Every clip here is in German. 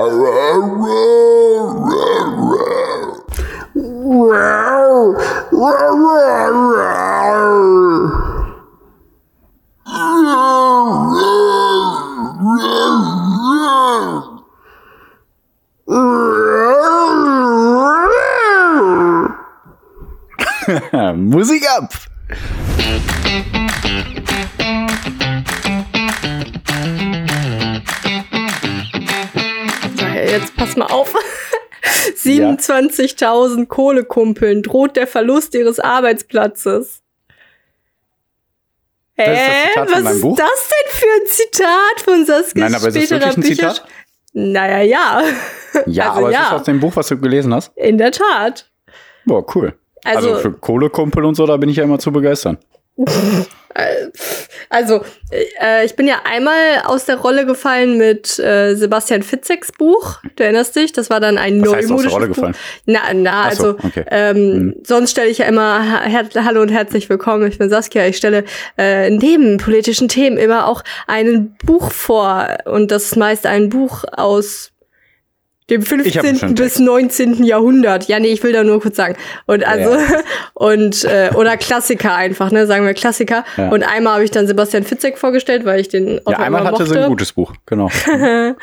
Musik 27.000 Kohlekumpeln droht der Verlust ihres Arbeitsplatzes. Das ist das Hä? Von Was ist Buch? das denn für ein Zitat von Saskias Nein, aber ist das wirklich ein Bücher? Zitat? Naja, ja. Ja, also aber ja, es ist aus dem Buch, was du gelesen hast. in der Tat. Boah, cool. Also, Also, für Kohlekumpel und so, da bin ich ja immer zu begeistern. Also äh, ich bin ja einmal aus der Rolle gefallen mit äh, Sebastian Fitzeks Buch. Du erinnerst dich? Das war dann ein Was heißt aus der Rolle Buch. gefallen? Na, na, so, also okay. ähm, Mhm. sonst stelle ich ja immer Hallo und herzlich willkommen. Ich bin Saskia. Ich stelle äh, neben politischen Themen immer auch ein Buch vor und das ist meist ein Buch aus dem Ich hab einen 15. schönen bis Text. 19. Jahrhundert. Ja, nee, ich will da nur kurz sagen. Und also und äh, oder Klassiker einfach, ne, sagen wir Klassiker. Ja. Und einmal habe ich dann Sebastian Fitzek vorgestellt, weil ich den auch Ja, einmal hatte mochte. sie ein gutes Buch, genau.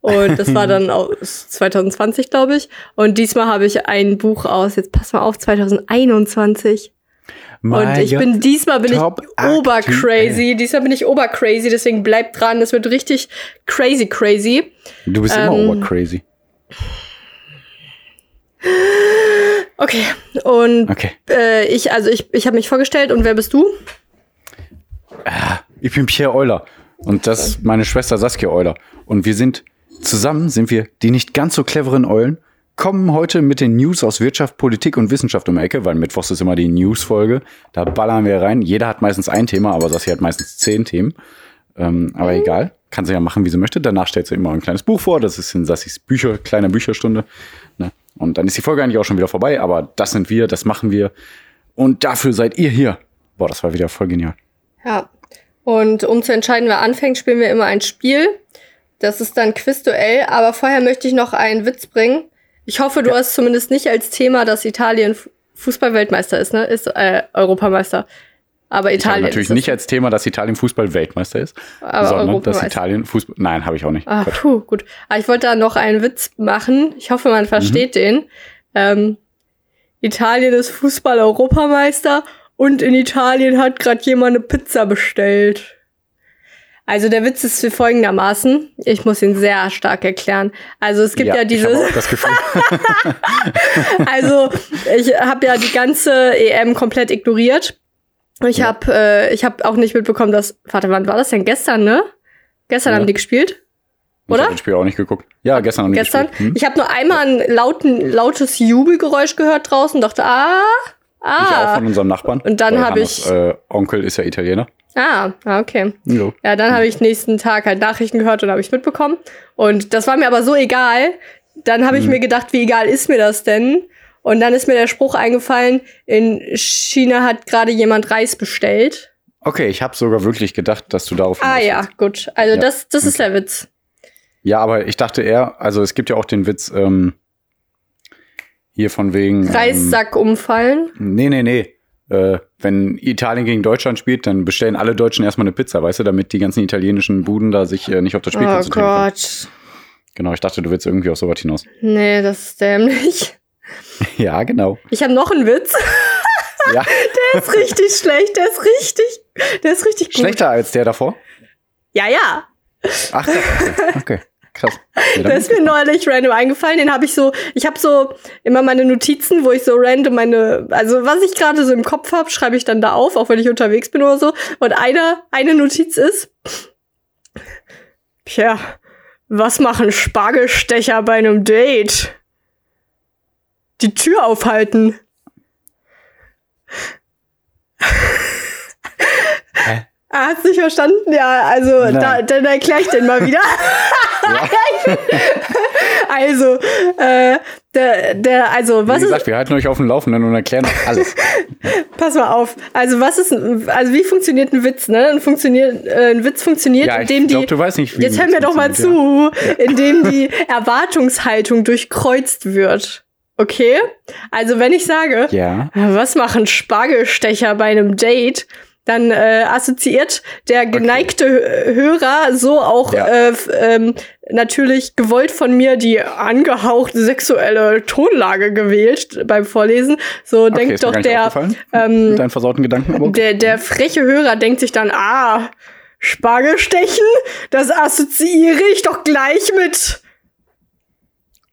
Und das war dann aus 2020, glaube ich. Und diesmal habe ich ein Buch aus, jetzt pass mal auf, 2021. Und ich bin diesmal bin ich Top obercrazy. Diesmal bin ich obercrazy, deswegen bleibt dran. Das wird richtig crazy, crazy. Du bist ähm, immer obercrazy. Okay. Und Okay. äh, ich, also ich, ich habe mich vorgestellt und wer bist du? Ich bin Pierre Euler und das ist meine Schwester Saskia Euler. Und wir sind zusammen, sind wir die nicht ganz so cleveren Eulen, kommen heute mit den News aus Wirtschaft, Politik und Wissenschaft um die Ecke, weil Mittwochs ist immer die News-Folge. Da ballern wir rein. Jeder hat meistens ein Thema, aber Saskia hat meistens zehn Themen. Ähm, aber egal, kann sie ja machen, wie sie möchte. Danach stellt sie immer ein kleines Buch vor. Das ist in Sassis Bücher, kleine Bücherstunde. Ne? Und dann ist die Folge eigentlich auch schon wieder vorbei. Aber das sind wir, das machen wir. Und dafür seid ihr hier. Boah, das war wieder voll genial. Ja. Und um zu entscheiden, wer anfängt, spielen wir immer ein Spiel. Das ist dann Quizduell. Aber vorher möchte ich noch einen Witz bringen. Ich hoffe, du hast zumindest nicht als Thema, dass Italien Fu- Fußballweltmeister ist, ne? Ist äh, Europameister. Aber Ich habe Italien natürlich nicht als Thema, dass Italien Fußball-Weltmeister ist, Aber sondern dass Europameister. Italien Fußball. Nein, habe ich auch nicht. Ah, puh, gut. Aber ich wollte da noch einen Witz machen. Ich hoffe, man versteht Mhm. den. Ähm, Italien ist Fußball-Europameister und in Italien hat gerade jemand eine Pizza bestellt. Also der Witz ist folgendermaßen. Ich muss ihn sehr stark erklären. Also es gibt ja, ich diese. habe auch das Gefühl. Also ich habe ja die ganze EM komplett ignoriert. Ich Ja. habe äh, ich habe auch nicht mitbekommen, dass warte, wann war das denn gestern, ne? Gestern Ja. haben die gespielt. Ich Oder? habe das Spiel auch nicht geguckt. Ja, gestern noch nicht Gestern. gespielt. Hm? Ich habe nur einmal ein lauten, lautes Jubelgeräusch gehört draußen, dachte, ah, Ich auch ah. von unserem Nachbarn. Und dann hab Hannos, ich- Äh, Onkel ist ja Italiener. Ah, ah, okay. Jo. Ja, dann habe ich nächsten Tag halt Nachrichten gehört und habe ich mitbekommen. Und das war mir aber so egal. Dann habe ich Mhm. mir gedacht, wie egal ist mir das denn? Und dann ist mir der Spruch eingefallen, in China hat gerade jemand Reis bestellt. Okay, ich habe sogar wirklich gedacht, dass du darauf Ah ja, willst. gut. Also Ja, das, das ist der Witz. Ja, aber ich dachte eher, also es gibt ja auch den Witz ähm, hier von wegen. Ähm, Reissack umfallen. nee, nee, nee. Äh, wenn Italien gegen Deutschland spielt, dann bestellen alle Deutschen erstmal eine Pizza, weißt du, damit die ganzen italienischen Buden da sich äh, nicht auf das Spiel Oh konzentrieren können. Gott. Genau, ich dachte, du willst irgendwie auf sowas hinaus. Nee, das ist dämlich. Ja, genau. Ich habe noch einen Witz. Ja, Der ist richtig schlecht. Der ist richtig, der ist richtig gut. schlechter als der davor. Ja, ja. Ach. Okay, krass. Ja, Der ist mir neulich random eingefallen. Den habe ich so, ich habe so immer meine Notizen, wo ich so random meine, also was ich gerade so im Kopf habe, schreibe ich dann da auf, auch wenn ich unterwegs bin oder so. Und eine, eine Notiz ist, Tja, was machen Spargelstecher bei einem Date? Die Tür aufhalten. Hä? Ah, hast du nicht verstanden? Ja, also da, dann erkläre ich den mal wieder. Ja. Also, äh, der, der, also, was Wie gesagt, ist, wir halten euch auf dem Laufenden und erklären euch alles. pass mal auf. Also, was ist, also, wie funktioniert ein Witz, ne? Ein, funktioniert, äh, ein Witz funktioniert, Ja, indem glaub, die, du weißt nicht, wie jetzt hör mir doch mal zu, indem die Erwartungshaltung durchkreuzt wird. Okay? Also, wenn ich sage, Ja. was machen Spargelstecher bei einem Date? Dann äh, assoziiert der geneigte Hö- Hörer so auch Ja. äh, ähm, natürlich gewollt von mir die angehauchte sexuelle Tonlage gewählt beim Vorlesen. So Okay, denkt doch der, ähm, mit deinen versauten Gedanken. Okay. der, der freche Hörer denkt sich dann, ah, Spargelstechen, das assoziiere ich doch gleich mit.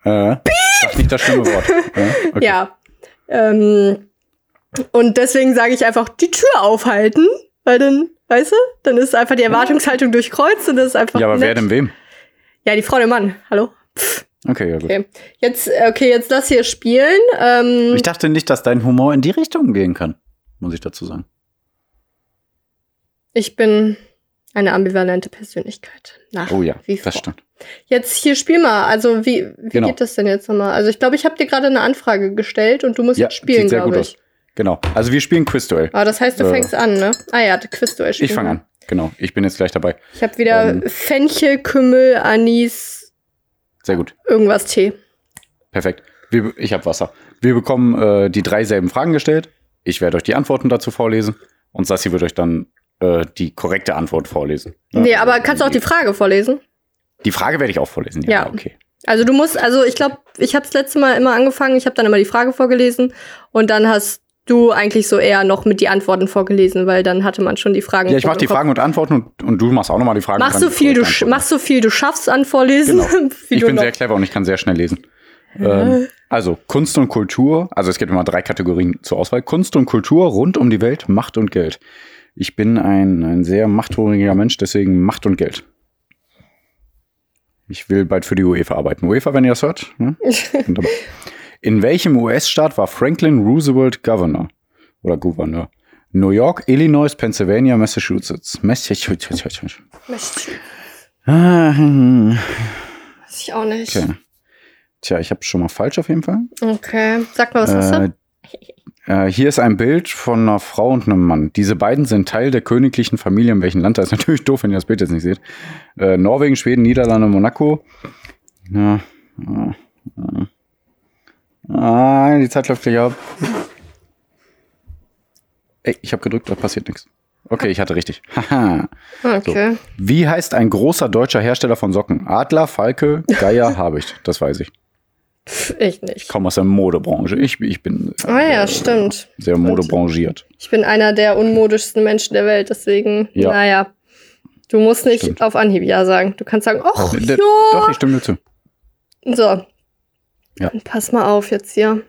Äh, sag nicht das schlimme Wort. Äh, okay. Ja. Ähm, und deswegen sage ich einfach die Tür aufhalten, weil dann, weißt du, dann ist einfach die Erwartungshaltung durchkreuzt und das ist einfach. Ja, aber nett. wer denn wem? Ja, die Frau, der Mann. Hallo. Okay, ja gut. Okay. Jetzt, okay, jetzt lass hier spielen. Ähm, Ich dachte nicht, dass dein Humor in die Richtung gehen kann, muss ich dazu sagen. ich bin eine ambivalente Persönlichkeit. Nach Oh ja, wie das vor. stimmt. Jetzt hier spiel mal. Also wie, wie Genau. geht das denn jetzt nochmal? Also ich glaube, ich habe dir gerade eine Anfrage gestellt und du musst Ja, jetzt spielen, glaube gut ich. aus. Genau. Also wir spielen Quizduell. Aber das heißt, du Äh. fängst an, ne? Ah ja, Quizduell spielen. Ich fange an. Genau. Ich bin jetzt gleich dabei. Ich habe wieder Ähm. Fenchel, Kümmel, Anis, Sehr gut. irgendwas Tee. Perfekt. Wir, ich habe Wasser. Wir bekommen äh, die drei selben Fragen gestellt. Ich werde euch die Antworten dazu vorlesen. Und Sassi wird euch dann äh, die korrekte Antwort vorlesen. Nee, aber kannst du auch die Frage vorlesen? Die Frage werde ich auch vorlesen. Ja, Ja. okay. Also du musst, also ich glaube, ich habe das letzte Mal immer angefangen, ich habe dann immer die Frage vorgelesen und dann hast du eigentlich so eher noch mit die Antworten vorgelesen, weil dann hatte man schon die Fragen. Ja, ich mache die Kopf. Fragen und Antworten und, und du machst auch nochmal die Fragen. Mach und so viel du die sch- Antworten. mach so viel du schaffst an Vorlesen. Genau. Ich du bin noch- sehr clever und ich kann sehr schnell lesen. Ähm, also Kunst und Kultur, also es gibt immer drei Kategorien zur Auswahl. Kunst und Kultur rund um die Welt, Macht und Geld. Ich bin ein, ein sehr machthungriger Mensch, deswegen Macht und Geld. Ich will bald für die UEFA arbeiten. UEFA, wenn ihr das hört. Ne? In welchem US-Staat war Franklin Roosevelt Governor oder Gouverneur? New York, Illinois, Pennsylvania, Massachusetts. Massachusetts. Ah, hm. Weiß ich auch nicht. Okay. Tja, ich habe schon mal falsch auf jeden Fall. Okay. Sag mal, was hast Äh, du? Äh, hier ist ein Bild von einer Frau und einem Mann. Diese beiden sind Teil der königlichen Familie. In welchem Land? Das ist natürlich doof, wenn ihr das Bild jetzt nicht seht. Äh, Norwegen, Schweden, Niederlande, Monaco. Ja. Ah, ah. ah, die Zeit läuft gleich ab. Ey, ich habe gedrückt, da passiert nichts. Okay, ich hatte richtig. Haha. Okay. Wie heißt ein großer deutscher Hersteller von Socken? Adler, Falke, Geier, Habicht. Das weiß ich. Pff, ich nicht. Ich komme aus der Modebranche. Ich, ich bin Ah ja, äh, stimmt. sehr modebranchiert. Ich bin einer der unmodischsten Menschen der Welt, deswegen, Ja. naja. Du musst nicht Stimmt. auf Anhieb Ja sagen. Du kannst sagen, ach, ja. Doch, ich stimme dir zu. So. Ja. Pass mal auf jetzt hier.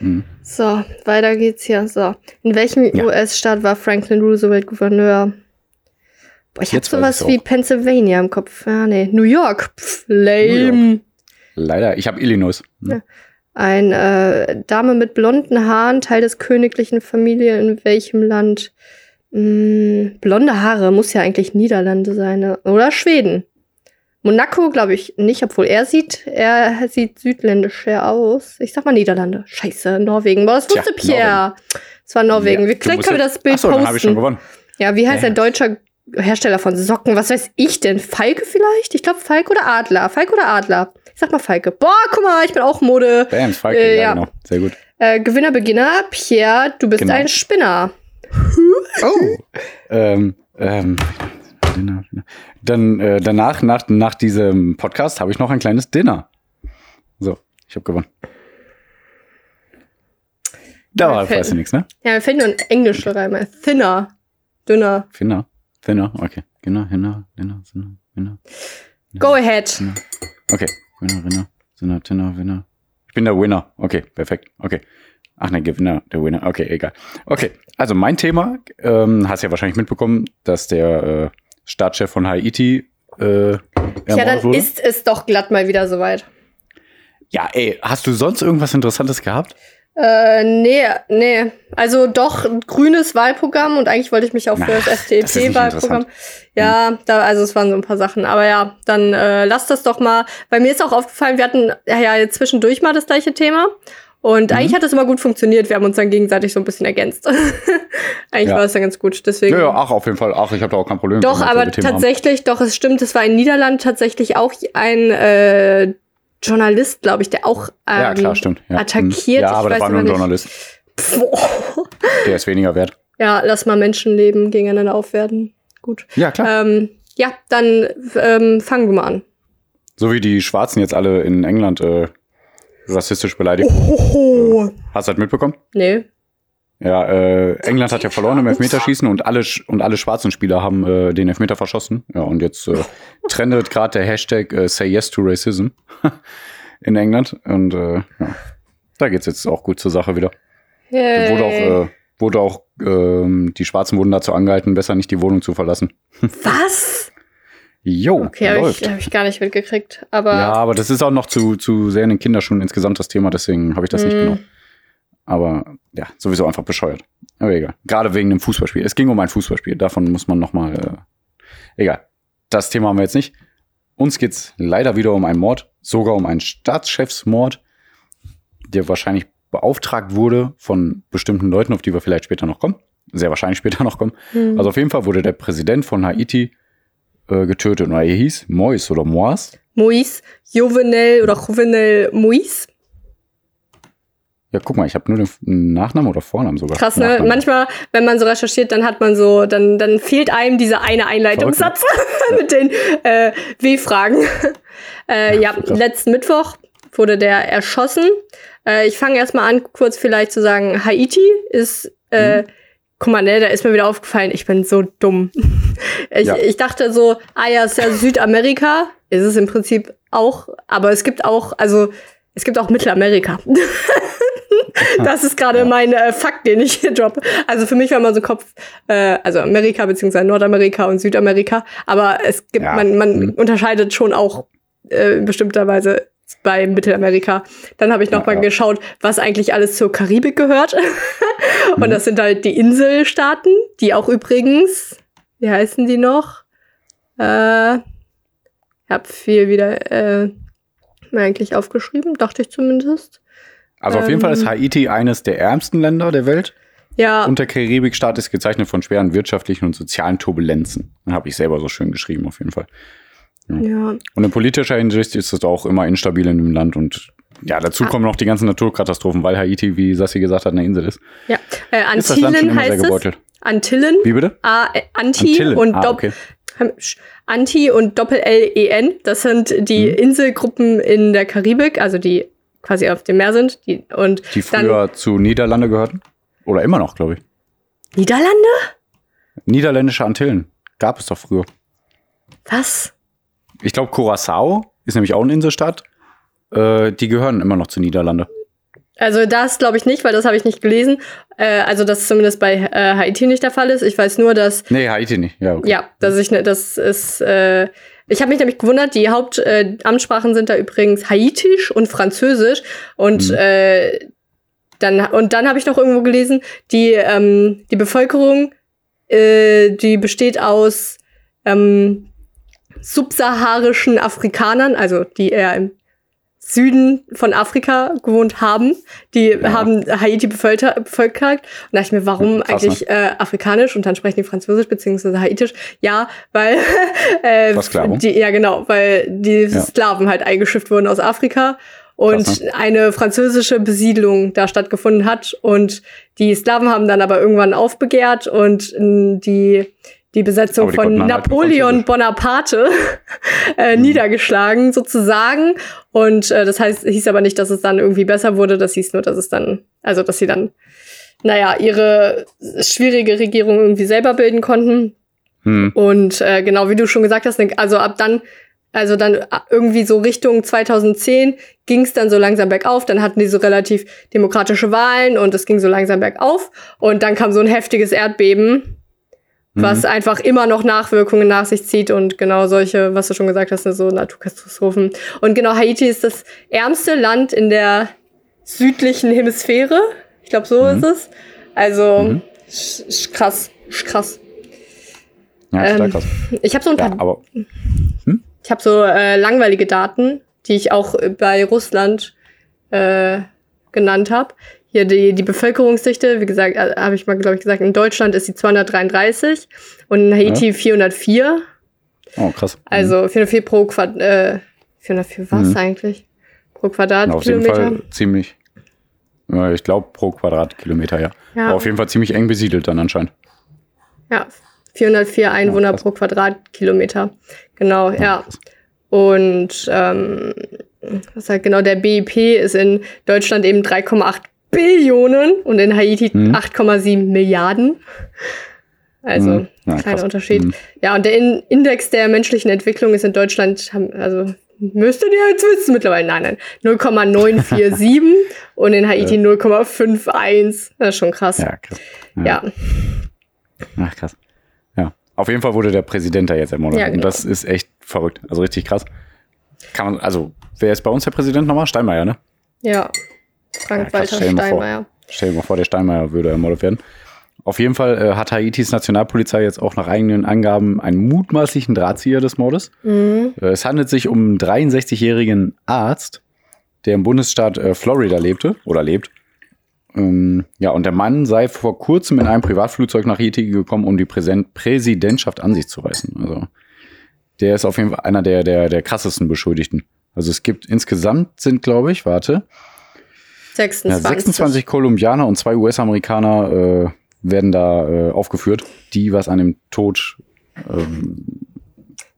Mhm. So, weiter geht's hier. So. In welchem Ja. US-Staat war Franklin Roosevelt Gouverneur? Boah, ich hab sowas wie. Pennsylvania im Kopf. Ja, nee. New York. Pff, lame. Leider, ich habe Illinois. Hm. Ein äh, Dame mit blonden Haaren, Teil des königlichen Familie in welchem Land? Hm, blonde Haare muss ja eigentlich Niederlande sein, ne? oder Schweden. Monaco glaube ich nicht, obwohl er sieht, er sieht südländischer aus. Ich sag mal Niederlande. Scheiße, Norwegen. Boah, das Tja, wusste Pierre. Es war Norwegen. Ja, du Vielleicht können wir das Bild Achso, dann habe ich schon posten. gewonnen. Ja, wie heißt Ja. ein deutscher Hersteller von Socken? Was weiß ich denn? Falke vielleicht? Ich glaube Falke oder Adler. Falke oder Adler? Ich sag mal Falke. Boah, guck mal, ich bin auch Mode. Bam, Falke, Äh, ja, ja. genau. Sehr gut. Äh, Gewinner, Beginner, Pierre, du bist Genau. ein Spinner. Oh. ähm, ähm, dann äh, danach, nach, nach diesem Podcast, habe ich noch ein kleines Dinner. So, ich habe gewonnen. Da war Okay. weiß ich nichts, ne? Ja, mir fällt nur ein englischer Reim. ein. Thinner. Dünner. Finner. Finner, okay. Genau, Hinner, Hinner, Sinner, Winner. Go ahead. Okay, Winner, Winner, Sinner, Tinner, Winner. Ich bin der Winner. Okay, perfekt. Okay. Ach ne, Gewinner, der Winner. Okay, egal. Okay, also mein Thema, ähm, hast ja wahrscheinlich mitbekommen, dass der äh, Staatschef von Haiti äh, Ja, dann wurde. ist es doch glatt mal wieder soweit. ja, ey, hast du sonst irgendwas Interessantes gehabt? Äh, nee, nee. Also doch grünes Wahlprogramm und eigentlich wollte ich mich auch für das FDP-Wahlprogramm. Ja, da, also es waren so ein paar Sachen. Aber ja, dann äh, lass das doch mal. Bei mir ist auch aufgefallen, wir hatten ja, ja zwischendurch mal das gleiche Thema. Und mhm. eigentlich hat es immer gut funktioniert. Wir haben uns dann gegenseitig so ein bisschen ergänzt. eigentlich ja. war es dann ganz gut. Deswegen. Ja, ja, ach, auf jeden Fall. Ach, ich habe da auch kein Problem. Doch, aber tatsächlich, haben. doch, es stimmt, es war in Niederland tatsächlich auch ein äh, Journalist, glaube ich, der auch ähm, ja, klar, stimmt. Ja. attackiert. Ja, aber das war nur ein Journalist. Der ist weniger wert. Ja, lass mal Menschenleben gegeneinander aufwerten. Gut. Ja, klar. Ähm, ja, dann ähm, fangen wir mal an. So wie die Schwarzen jetzt alle in England äh, rassistisch beleidigt. Oh. Hast du das mitbekommen? Nee. Ja, äh, England hat ja verloren im Elfmeterschießen und alle und alle schwarzen Spieler haben äh, den Elfmeter verschossen. Ja, und jetzt äh, trendet gerade der Hashtag äh, Say Yes to Racism in England. Und äh, ja, da geht's jetzt auch gut zur Sache wieder. Yay. Wurde auch, äh, wurde auch ähm, die Schwarzen wurden dazu angehalten, besser nicht die Wohnung zu verlassen. Was? Jo, okay, habe ich, hab ich gar nicht mitgekriegt. Aber ja, aber das ist auch noch zu, zu sehr in den Kinderschuhen insgesamt das Thema, deswegen habe ich das mm. nicht mhm. genommen. Aber ja, sowieso einfach bescheuert. Aber egal. Gerade wegen dem Fußballspiel. Es ging um ein Fußballspiel. Davon muss man noch mal. Äh, egal. Das Thema haben wir jetzt nicht. Uns geht's leider wieder um einen Mord, sogar um einen Staatschefsmord, der wahrscheinlich beauftragt wurde von bestimmten Leuten, auf die wir vielleicht später noch kommen. Sehr wahrscheinlich später noch kommen. Mhm. Also auf jeden Fall wurde der Präsident von Haiti äh, getötet. Und er hieß Mois oder Mois. Mois, Jovenel oder Jovenel Mois. Ja, guck mal, ich habe nur den Nachnamen oder Vornamen sogar. Krass, ne? Nachnamen. Manchmal, wenn man so recherchiert, dann hat man so, dann, dann fehlt einem dieser eine Einleitungssatz mit den äh, W-Fragen. äh, ja, ja letzten Mittwoch wurde der erschossen. Äh, ich fange erstmal an, kurz vielleicht zu sagen, Haiti ist, äh, mhm. guck mal, ne, da ist mir wieder aufgefallen, ich bin so dumm. ich, ja. ich dachte so, ah ja, ist ja Südamerika, ist es im Prinzip auch, aber es gibt auch, also es gibt auch Mittelamerika. das ist gerade ja. mein äh, Fakt, den ich hier droppe. Also für mich war mal so Kopf, äh, also Amerika beziehungsweise Nordamerika und Südamerika. Aber es gibt, ja. man, man mhm. unterscheidet schon auch äh, in bestimmter Weise bei Mittelamerika. Dann habe ich noch ja, mal geschaut, was eigentlich alles zur Karibik gehört. und mhm. das sind halt die Inselstaaten, die auch übrigens, wie heißen die noch? Äh, ich habe viel wieder äh, eigentlich aufgeschrieben, dachte ich zumindest. Also auf jeden Fall ist ähm. Haiti eines der ärmsten Länder der Welt. Ja. Und der Karibikstaat ist gezeichnet von schweren wirtschaftlichen und sozialen Turbulenzen. Habe ich selber so schön geschrieben, auf jeden Fall. Ja. ja. Und in politischer Hinsicht ist es auch immer instabil in dem Land und ja, dazu ah. kommen noch die ganzen Naturkatastrophen, weil Haiti, wie Sassi gesagt hat, eine Insel ist. Ja, äh, Antillen heißt es. Antillen. Wie bitte? A, äh, Anti Antillen. und ah, okay. Anti und Doppel-L-E-N. Das sind die mhm. Inselgruppen in der Karibik, also die quasi auf dem Meer sind. Die, und die früher dann, zu Niederlande gehörten? Oder immer noch, glaube ich. Niederlande? Niederländische Antillen. Gab es doch früher. Was? Ich glaube, Curacao ist nämlich auch eine Inselstadt. Äh, die gehören immer noch zu Niederlande. Also das glaube ich nicht, weil das habe ich nicht gelesen. Äh, also dass zumindest bei äh, Haiti nicht der Fall ist. Ich weiß nur, dass nee Haiti nicht. Ja, okay. ja, dass ich ne, das ist. Äh, ich habe mich nämlich gewundert. Die Hauptamtssprachen äh, sind da übrigens Haitisch und Französisch und mhm. äh, dann und dann habe ich noch irgendwo gelesen, die ähm, die Bevölkerung, äh, die besteht aus ähm, subsaharischen Afrikanern, also die eher im Süden von Afrika gewohnt haben. Die ja. haben Haiti bevölkert. Und da dachte ich mir, warum Krass, eigentlich ne? äh, afrikanisch und dann sprechen die Französisch beziehungsweise Haitisch? Ja, weil äh, die, ja genau, weil die ja. Sklaven halt eingeschifft wurden aus Afrika und Krass, ne? eine französische Besiedlung da stattgefunden hat und die Sklaven haben dann aber irgendwann aufbegehrt und die die Besetzung die von halt Napoleon Bonaparte äh, mhm. niedergeschlagen sozusagen. Und äh, das heißt, hieß aber nicht, dass es dann irgendwie besser wurde. Das hieß nur, dass es dann, also dass sie dann, naja, ihre schwierige Regierung irgendwie selber bilden konnten. Mhm. Und äh, genau wie du schon gesagt hast, also ab dann, also dann äh, irgendwie so Richtung 2010 ging es dann so langsam bergauf. Dann hatten die so relativ demokratische Wahlen und es ging so langsam bergauf. Und dann kam so ein heftiges Erdbeben was mhm. einfach immer noch Nachwirkungen nach sich zieht und genau solche, was du schon gesagt hast, so Naturkatastrophen. Und genau Haiti ist das ärmste Land in der südlichen Hemisphäre. Ich glaube, so mhm. ist es. Also mhm. krass, krass. Ja, ähm, krass. Ich habe so ein paar. Ja, aber, hm? Ich habe so äh, langweilige Daten, die ich auch bei Russland äh, genannt habe. Hier die, die Bevölkerungsdichte, wie gesagt, äh, habe ich mal, glaube ich, gesagt, in Deutschland ist sie 233 und in Haiti ja. 404. Oh, krass. Also 404 mhm. pro Quadrat, äh, 404 was mhm. eigentlich? Pro Quadratkilometer? Auf jeden Fall ziemlich, ich glaube pro Quadratkilometer, ja. ja. Aber auf jeden Fall ziemlich eng besiedelt dann anscheinend. Ja, 404 Einwohner ja, pro Quadratkilometer. Genau, ja. ja. Und ähm, was halt genau, der BIP ist in Deutschland eben 3,8 Billionen und in Haiti hm. 8,7 Milliarden. Also hm. ja, kleiner krass. Unterschied. Hm. Ja, und der in Index der menschlichen Entwicklung ist in Deutschland, also müsstet ihr jetzt wissen mittlerweile, nein, nein, 0,947 und in Haiti 0,51. Das ist schon krass. Ja, krass. Ja. ja. Ach, krass. Ja. Auf jeden Fall wurde der Präsident da jetzt ermordet. Ja, genau. Und das ist echt verrückt. Also richtig krass. Kann man, also, wer ist bei uns der Präsident nochmal? Steinmeier, ne? Ja. Frank-Walter ja, Steinmeier. Stell dir mal vor, der Steinmeier würde ermordet werden. Auf jeden Fall äh, hat Haitis Nationalpolizei jetzt auch nach eigenen Angaben einen mutmaßlichen Drahtzieher des Mordes. Mhm. Äh, es handelt sich um einen 63-jährigen Arzt, der im Bundesstaat äh, Florida lebte oder lebt. Ähm, ja, und der Mann sei vor kurzem in einem Privatflugzeug nach Haiti gekommen, um die Präsent Präsidentschaft an sich zu reißen. Also der ist auf jeden Fall einer der, der, der krassesten Beschuldigten. Also es gibt insgesamt sind, glaube ich, warte, 26, ja, 26 Kolumbianer und zwei US-Amerikaner äh, werden da äh, aufgeführt, die was an dem Tod ähm,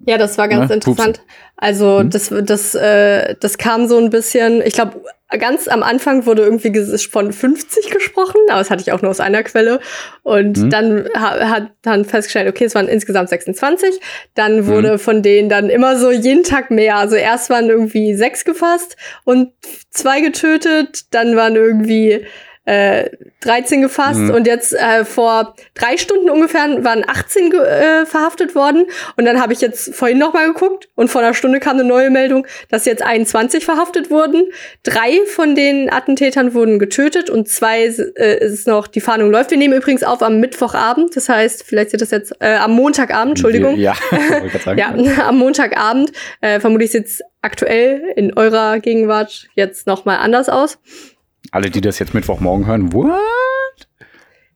ja, das war ganz ne? interessant. Pups. Also hm? das, das, äh, das kam so ein bisschen, ich glaube, ganz am Anfang wurde irgendwie von 50 gesprochen, aber das hatte ich auch nur aus einer Quelle. Und hm? dann ha, hat dann festgestellt, okay, es waren insgesamt 26. Dann hm. wurde hm. von denen dann immer so jeden Tag mehr. Also erst waren irgendwie sechs gefasst und zwei getötet, dann waren irgendwie äh, 13 gefasst mhm. und jetzt äh, vor drei Stunden ungefähr waren 18 äh, verhaftet worden und dann habe ich jetzt vorhin noch mal geguckt und vor einer Stunde kam eine neue Meldung, dass jetzt 21 verhaftet wurden. Drei von den Attentätern wurden getötet und zwei äh, ist noch, die Fahndung läuft. Wir nehmen übrigens auf am Mittwochabend, das heißt, vielleicht sieht das jetzt äh, am Montagabend, Entschuldigung. Ja, ja am Montagabend. Äh, vermutlich sieht es aktuell in eurer Gegenwart jetzt noch mal anders aus. Alle, die das jetzt Mittwochmorgen hören, what?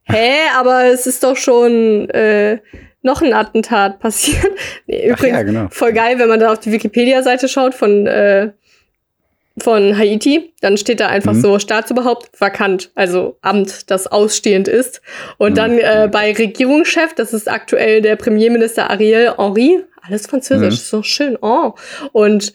Hä, aber es ist doch schon äh, noch ein Attentat passiert. nee, übrigens, ja, genau. voll geil, wenn man da auf die Wikipedia-Seite schaut von, äh, von Haiti, dann steht da einfach mhm. so Staatsoberhaupt vakant, also Amt, das ausstehend ist. Und mhm. dann äh, bei Regierungschef, das ist aktuell der Premierminister Ariel Henry, alles Französisch, mhm. so schön, oh. Und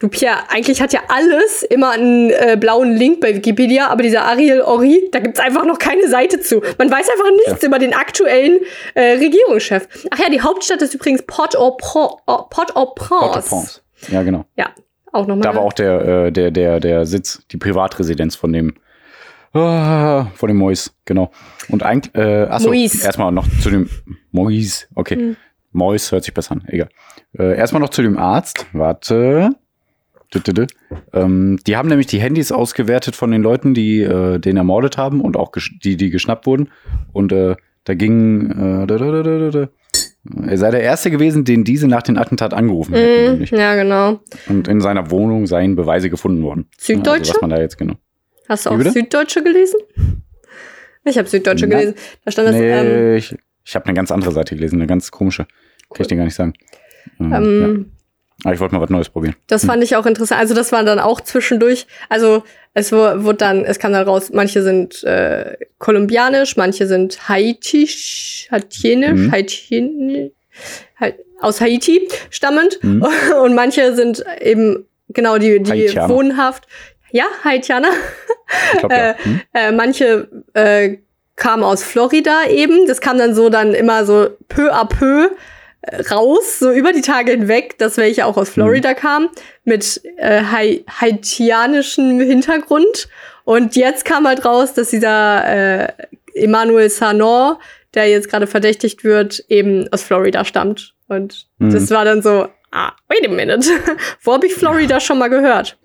Du Pierre, eigentlich hat ja alles immer einen äh, blauen Link bei Wikipedia, aber dieser Ariel Ori, da gibt's einfach noch keine Seite zu. Man weiß einfach nichts ja. über den aktuellen äh, Regierungschef. Ach ja, die Hauptstadt ist übrigens Port-au-Prince. Port ja, genau. Ja, auch nochmal. Da war auch der, äh, der, der, der Sitz, die Privatresidenz von dem Ah, von dem Mois, genau. Und eigentlich, äh, achso, erstmal noch zu dem Mois, okay. Hm. Mois hört sich besser an, egal. Äh, erstmal noch zu dem Arzt, warte. Ähm, die haben nämlich die Handys ausgewertet von den Leuten, die äh, den ermordet haben und auch die, die geschnappt wurden. Und äh, da ging, äh, er sei der Erste gewesen, den diese nach dem Attentat angerufen hätten. Mm, ja, genau. Und in seiner Wohnung seien Beweise gefunden worden. Süddeutsche? Also, was man da jetzt genau. Hast du auch Süddeutsche gelesen? Ich habe Süddeutsche Na, gelesen. Da stand das. Nee, ähm, ich ich habe eine ganz andere Seite gelesen, eine ganz komische. Cool. Kann ich dir gar nicht sagen. Ähm, ähm, ja. Aber ich wollte mal was Neues probieren. Das fand ich auch interessant. Also das war dann auch zwischendurch. Also es wurde dann, es kam dann raus, manche sind äh, kolumbianisch, manche sind haitisch, haitienisch, mhm. haitienisch, aus Haiti stammend mhm. und manche sind eben genau die, die wohnhaft. Ja, Haitianer. Glaub, ja. mhm. äh, manche äh, kamen aus Florida eben. Das kam dann so dann immer so peu à peu raus, so über die Tage hinweg, dass welche auch aus Florida mhm. kamen, mit äh, haitianischem Hintergrund. Und jetzt kam halt raus, dass dieser äh, Emmanuel Sanor, der jetzt gerade verdächtigt wird, eben aus Florida stammt. Und mhm. das war dann so, ah, wait a minute, wo habe ich Florida schon mal gehört?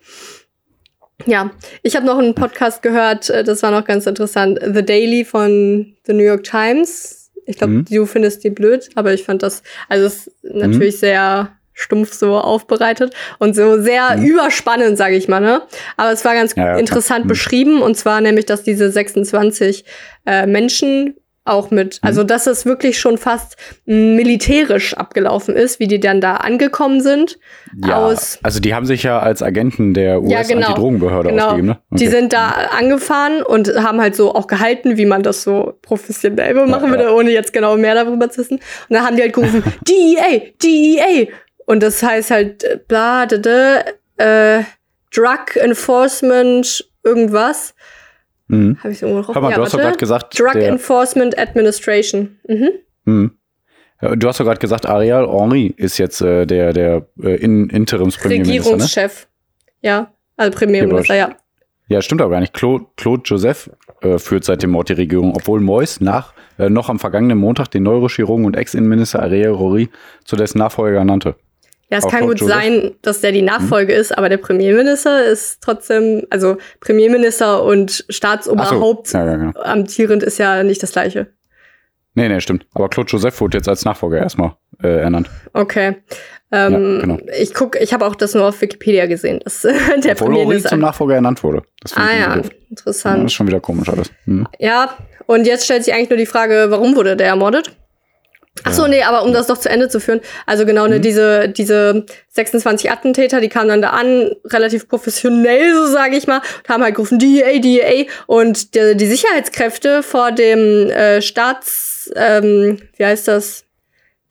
Ja, ich habe noch einen Podcast gehört, äh, das war noch ganz interessant. The Daily von The New York Times. Ich glaube, Mhm. du findest die blöd, aber ich fand das, also es ist natürlich sehr stumpf so aufbereitet und so sehr Mhm. überspannend, sage ich mal, ne? Aber es war ganz Ja, ja, interessant Mhm. beschrieben und zwar nämlich, dass diese 26 äh, Menschen auch mit, Mhm. also dass es wirklich schon fast m, militärisch abgelaufen ist, wie die dann da angekommen sind. Ja, aus also die haben sich ja als Agenten der Ja, genau. US-Antidrogenbehörde Genau. ausgegeben, ne? Die Okay. sind da angefahren und haben halt so auch gehalten, wie man das so professionell machen Ja, würde, ja. ohne jetzt genau mehr darüber zu wissen. Und dann haben die halt gerufen, DEA, DEA. Und das heißt halt, äh, bla, da, da, äh, Drug Enforcement, irgendwas. Mhm. Habe ich so irgendwo drauf? Hör mal, Ja, du hast doch gerade gesagt, Drug Enforcement Administration. Mhm. Mhm. Du hast doch gerade gesagt, Ariel Henry ist jetzt äh, der, der äh, in Interimspremierminister, ne? Regierungschef. Ja, also Premierminister, ja. Ja, stimmt aber gar nicht. Claude, Claude Joseph äh, führt seit dem Mord die Regierung, obwohl Mois nach, äh, noch am vergangenen Montag den Neurochirurgen und Ex-Innenminister Ariel Henry zu dessen Nachfolger ernannte. Ja, es kann gut Joseph? sein, dass der die Nachfolge ist, aber der Premierminister ist trotzdem, also Premierminister und Staatsoberhaupt Ja, ja, genau. amtierend ist ja nicht das gleiche. Nee, nee, stimmt. Aber Claude Joseph wurde jetzt als Nachfolger erstmal äh, ernannt. Okay. Ähm, Ja, genau. Ich guck, ich habe auch das nur auf Wikipedia gesehen, dass der Obwohl Premierminister. zum Nachfolger ernannt wurde. Ah ja, doof. Ja, das ist interessant. schon wieder komisch alles. Mhm. Ja, und jetzt stellt sich eigentlich nur die Frage, warum wurde der ermordet? Ach so, nee, aber um das doch zu Ende zu führen. Also genau, ne, Mhm. diese, diese 26 Attentäter, die kamen dann da an, relativ professionell, so sage ich mal, und haben halt gerufen, DEA, DEA. Und die, die Sicherheitskräfte vor dem äh, Staats, ähm, wie heißt das?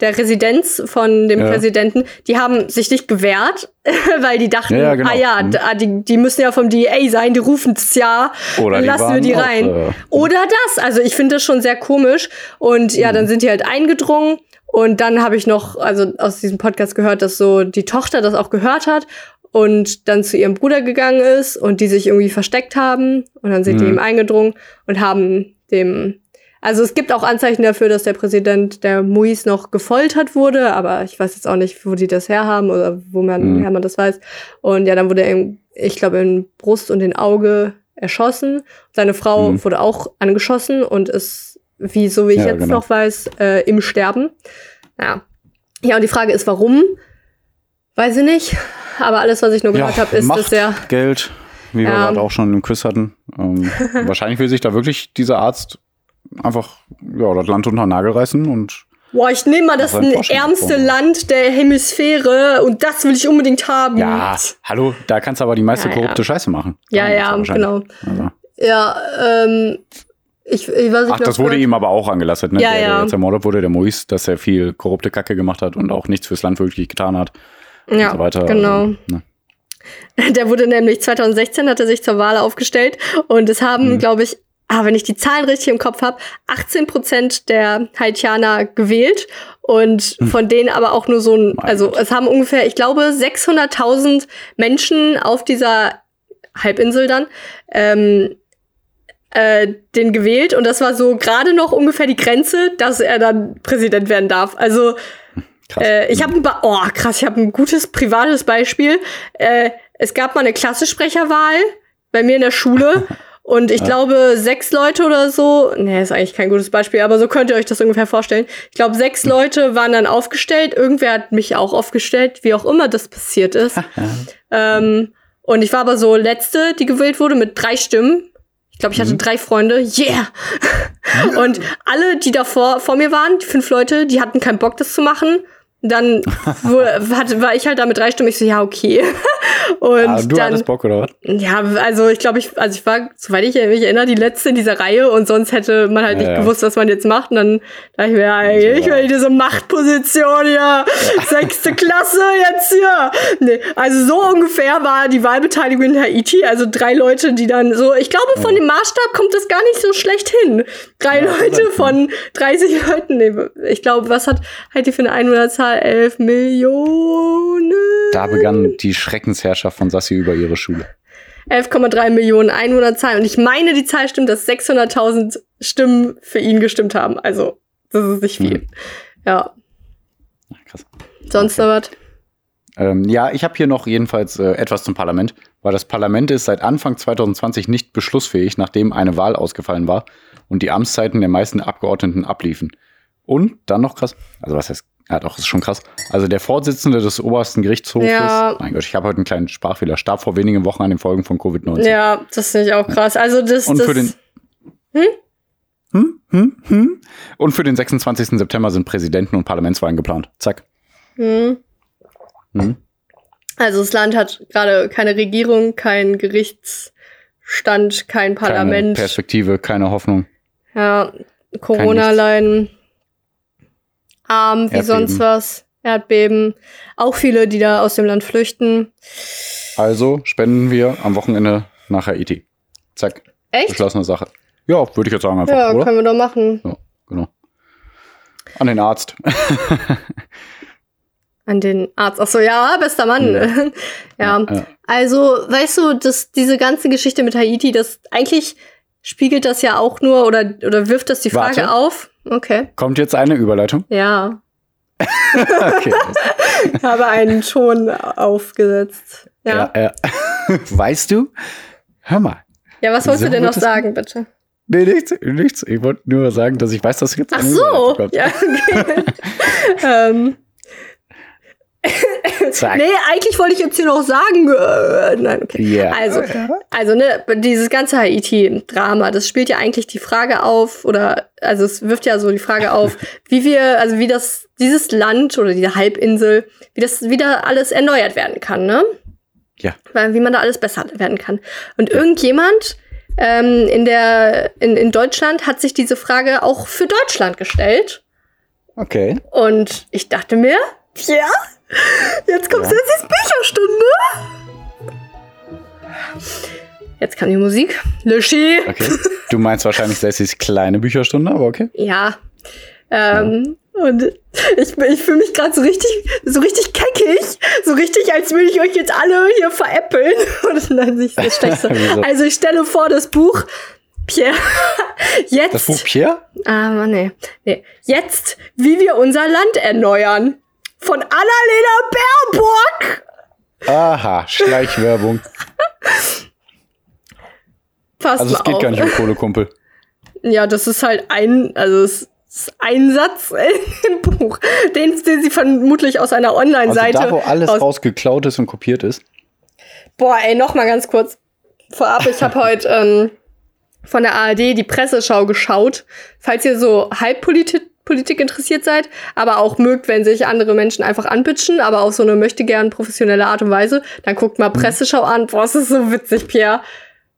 Der Residenz von dem Ja. Präsidenten, die haben sich nicht gewehrt, weil die dachten, Ja, genau. ah ja, Mhm. da- die, die müssen ja vom DEA sein, die rufen es ja, Oder die lassen wir die auch, rein. äh, Oder das. Also ich finde das schon sehr komisch. Und ja, Mhm. dann sind die halt eingedrungen. Und dann habe ich noch, also aus diesem Podcast gehört, dass so die Tochter das auch gehört hat und dann zu ihrem Bruder gegangen ist und die sich irgendwie versteckt haben. Und dann sind die Mhm. ihm eingedrungen und haben dem. Also es gibt auch Anzeichen dafür, dass der Präsident der Muis noch gefoltert wurde, aber ich weiß jetzt auch nicht, wo die das herhaben oder wo man, Mhm. her man das weiß. Und ja, dann wurde er, ich glaube, in Brust und in Auge erschossen. Seine Frau Mhm. wurde auch angeschossen und ist, wie so wie ich Ja, jetzt genau. noch weiß, äh, im Sterben. Ja. Ja, und die Frage ist, warum? Weiß ich nicht. Aber alles, was ich nur gehört habe, ist, Macht, dass er. Geld, wie wir Ja. gerade auch schon im Quiz hatten. Ähm, wahrscheinlich will sich da wirklich dieser Arzt einfach ja, das Land unter den Nagel reißen und Boah, ich nehme mal das Das ärmste. Land der Hemisphäre und das will ich unbedingt haben. ja, hallo, da kannst du aber die meiste Ja, ja. korrupte Scheiße machen. Ja, ja, genau. Also. Ja, ähm, ich, ich weiß nicht, Ach, das wurde ihm aber auch angelastet, ne? Ja, der, der ja. jetzt ermordet wurde, der Mois, dass er viel korrupte Kacke gemacht hat und auch nichts fürs Land wirklich getan hat ja, und so weiter. Genau. Also, ne? Der wurde nämlich 2016 hat er sich zur Wahl aufgestellt und es haben, Mhm. glaube ich, ah, wenn ich die Zahlen richtig im Kopf habe, 18 Prozent der Haitianer gewählt und von denen aber auch nur so ein, also es haben ungefähr, ich glaube, 600.000 Menschen auf dieser Halbinsel dann ähm, äh, den gewählt und das war so gerade noch ungefähr die Grenze, dass er dann Präsident werden darf. Also äh, ich habe ein Ba- oh krass, ich habe ein gutes privates Beispiel. Äh, es gab mal eine Klassensprecherwahl bei mir in der Schule und ich glaube sechs Leute oder so. Nee, ist eigentlich kein gutes Beispiel, aber so könnt ihr euch das ungefähr vorstellen. Ich glaube sechs Leute waren dann aufgestellt. Irgendwer hat mich auch aufgestellt, wie auch immer das passiert ist. ähm, und ich war aber so letzte, die gewählt wurde mit drei Stimmen. Ich glaube, ich hatte Mhm. drei Freunde. Yeah! Und alle, die davor vor mir waren, die fünf Leute, die hatten keinen Bock, das zu machen. Dann wo, hat, war ich halt da mit drei Stimmen. Ich so, ja, okay. Und ah, du dann, hattest Bock, oder was? ja, also ich glaube, ich, also ich war, soweit ich mich erinnere, die letzte in dieser Reihe und sonst hätte man halt Ja, nicht ja. gewusst, was man jetzt macht. Und dann dachte ich mir, ja, ich will diese Machtposition hier, sechste Klasse jetzt hier. Nee, also so ungefähr war die Wahlbeteiligung in Haiti. Also drei Leute, die dann so, ich glaube, von dem Maßstab kommt das gar nicht so schlecht hin. Drei Leute von 30 Leuten. Nee, ich glaube, was hat Haiti für eine Einwohnerzahl? 11 Millionen. Da begann die Schreckensherrschaft von Sassi über ihre Schule. 11,3 Millionen Einwohnerzahl. Und ich meine, die Zahl stimmt, dass 600.000 Stimmen für ihn gestimmt haben. Also, das ist nicht viel. Mhm. Ja. Krass. Sonst noch was? Ähm, ja, ich habe hier noch jedenfalls äh, etwas zum Parlament, weil das Parlament ist seit Anfang 2020 nicht beschlussfähig, nachdem eine Wahl ausgefallen war und die Amtszeiten der meisten Abgeordneten abliefen. Und dann noch krass, also was heißt, ja doch, ist schon krass. Also der Vorsitzende des obersten Gerichtshofes, Ja. mein Gott, ich habe heute einen kleinen Sprachfehler, starb vor wenigen Wochen an den Folgen von Covid-19. Ja, das finde ich auch krass. Also das, Und das für den hm, hm, hm. Und für den 26. September sind Präsidenten- und Parlamentswahlen geplant. Zack. hm. Hm. Also das Land hat gerade keine Regierung, kein Gerichtsstand, kein Keine Parlament. Perspektive, keine Hoffnung. Ja, Corona-Leiden, arm wie Erdbeben. sonst was, Erdbeben. Auch viele, die da aus dem Land flüchten. Also spenden wir am Wochenende nach Haiti. Zack. Echt? Beschlossene Sache. Ja, würde ich jetzt sagen einfach, Ja, oder? können wir doch machen. Ja, genau. An den Arzt. An den Arzt. Ach so, ja, bester Mann. Ja. Ja. Also, weißt du, dass diese ganze Geschichte mit Haiti, das eigentlich spiegelt das ja auch nur oder, oder wirft das die Frage Warte. auf. Okay. Kommt jetzt eine Überleitung? Ja. Okay. Ich habe einen Ton aufgesetzt. Ja. ja. ja. Weißt du? Hör mal. Ja, was wolltest So du denn noch sagen, bitte? Nee, nichts, nichts. Ich wollte nur sagen, dass ich weiß, dass jetzt Ach so. Ja, okay. ähm. Zack. Nee, eigentlich wollte ich jetzt hier noch sagen. Äh, nein, okay. Ja. Also, also ne, dieses ganze Haiti-Drama, das spielt ja eigentlich die Frage auf, oder also es wirft ja so die Frage auf, wie wir, also wie das, dieses Land oder diese Halbinsel, wie das wieder alles erneuert werden kann, ne? Ja. Weil, wie man da alles besser werden kann. Und irgendjemand ähm, in, der, in, in Deutschland hat sich diese Frage auch für Deutschland gestellt. Okay. Und ich dachte mir, ja, jetzt kommt Ja. Sessis Bücherstunde. Jetzt kam die Musik. Löschi. Okay. Du meinst wahrscheinlich Sessis kleine Bücherstunde, aber okay. Ja. Ähm, Und ich, ich fühle mich gerade so richtig, so richtig keckig. So richtig, als würde ich euch jetzt alle hier veräppeln. Und dann sich das. Wieso? Also ich stelle vor, das Buch Pierre. Jetzt. Das Buch Pierre? Ah, nee. nee. Jetzt, wie wir unser Land erneuern. Von Annalena Baerbock. Aha, Schleichwerbung. Passt Also es geht auf. gar nicht um Kohlekumpel. Ja, das ist halt ein, also es ist ein Satz im Buch, den, den sie vermutlich aus einer Also Online-Seite. da, wo alles aus- rausgeklaut ist und kopiert ist. Boah, ey, noch mal ganz kurz vorab. Ich habe heute ähm, von der ARD die Presseschau geschaut. Falls ihr so Halbpolitik Politik interessiert seid, aber auch mögt, wenn sich andere Menschen einfach anbitschen, aber auf so eine möchte gern professionelle Art und Weise, dann guckt mal Presseschau an. Boah, das ist so witzig, Pierre.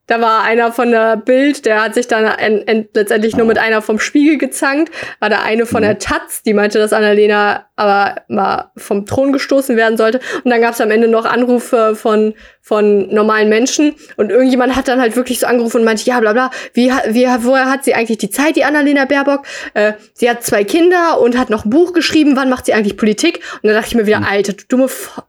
Da war einer von der Bild, der hat sich dann en, en, letztendlich nur mit einer vom Spiegel gezankt. War da eine von der Taz, die meinte, dass Annalena aber mal vom Thron gestoßen werden sollte. Und dann gab es am Ende noch Anrufe von, von normalen Menschen. Und irgendjemand hat dann halt wirklich so angerufen und meinte, ja, bla bla, wie, wie, woher hat sie eigentlich die Zeit, die Annalena Baerbock? Äh, sie hat zwei Kinder und hat noch ein Buch geschrieben. Wann macht sie eigentlich Politik? Und dann dachte ich mir wieder, Alter, du dumme F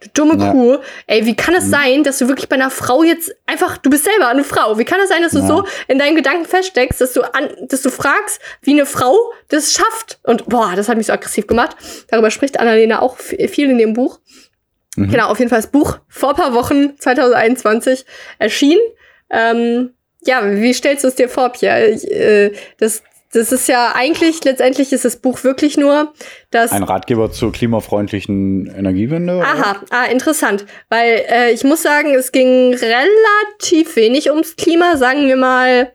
Du dumme Ja. Kuh. Ey, wie kann es sein, dass du wirklich bei einer Frau jetzt einfach, du bist selber eine Frau. Wie kann es sein, dass du Ja. so in deinen Gedanken feststeckst, dass du an, dass du fragst, wie eine Frau das schafft? Und boah, das hat mich so aggressiv gemacht. Darüber spricht Annalena auch viel in dem Buch. Mhm. Genau, auf jeden Fall das Buch vor ein paar Wochen, 2021, erschienen. Ähm, ja, wie stellst du es dir vor, Pierre? Ich, äh, das, das ist ja eigentlich, letztendlich ist das Buch wirklich nur das Ein Ratgeber zur klimafreundlichen Energiewende? oder? Aha, ah, interessant. Weil äh, ich muss sagen, es ging relativ wenig ums Klima, sagen wir mal.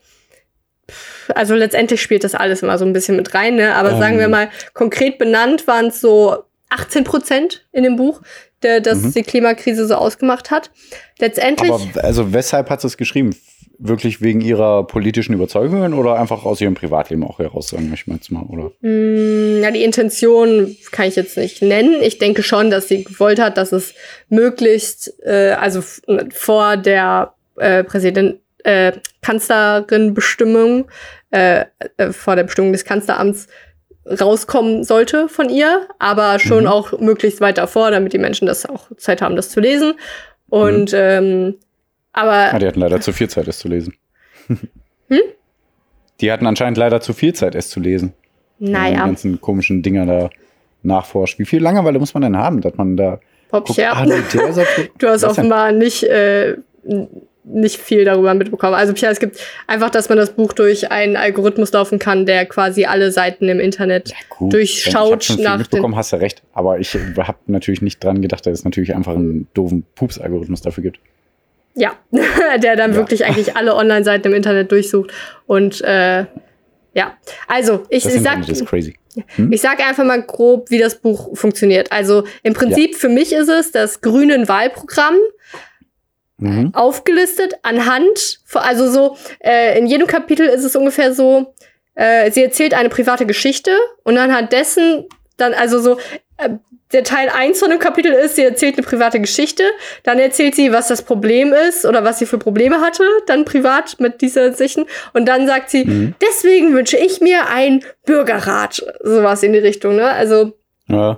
Also letztendlich spielt das alles immer so ein bisschen mit rein, ne? Aber Ähm. sagen wir mal, konkret benannt waren es so 18 Prozent in dem Buch, der, das Mhm. die Klimakrise so ausgemacht hat. Letztendlich. Aber also weshalb hat es geschrieben? Wirklich wegen ihrer politischen Überzeugungen oder einfach aus ihrem Privatleben auch heraus, sagen wir jetzt mal, oder? Mm, Ja, die Intention kann ich jetzt nicht nennen. Ich denke schon, dass sie gewollt hat, dass es möglichst, äh, also vor der äh, Präsident, äh, Kanzlerin-Bestimmung, äh, äh, vor der Bestimmung des Kanzleramts rauskommen sollte von ihr, aber schon Mhm. auch möglichst weit davor, damit die Menschen das auch Zeit haben, das zu lesen. Und ähm, aber Ah, die hatten leider zu viel Zeit, es zu lesen. Hm? Die hatten anscheinend leider zu viel Zeit, es zu lesen. Die naja. ganzen komischen Dinger da nachforscht. Wie viel Langeweile muss man denn haben, dass man da Pop Guck, her. ah, Du hast Was denn? offenbar nicht, äh, nicht viel darüber mitbekommen. Also Pierre, es gibt einfach, dass man das Buch durch einen Algorithmus laufen kann, der quasi alle Seiten im Internet Gut, durchschaut ich schon viel nach mitbekommen, hast du recht. Aber ich habe natürlich nicht dran gedacht, dass es natürlich einfach einen doofen Pups-Algorithmus dafür gibt. Ja, der dann Ja. wirklich eigentlich alle Online-Seiten im Internet durchsucht. Und äh, ja, also ich, ich sag, crazy. ich sag einfach mal grob, wie das Buch funktioniert. Also im Prinzip für mich ist es das grünen Wahlprogramm Mhm. aufgelistet anhand, also so, äh, in jedem Kapitel ist es ungefähr so, äh, sie erzählt eine private Geschichte und anhand dessen dann, also so, der Teil 1 von dem Kapitel ist, sie erzählt eine private Geschichte, dann erzählt sie, was das Problem ist oder was sie für Probleme hatte, dann privat mit dieser Sichten und dann sagt sie, Mhm. deswegen wünsche ich mir einen Bürgerrat, sowas in die Richtung, ne? Also Ja.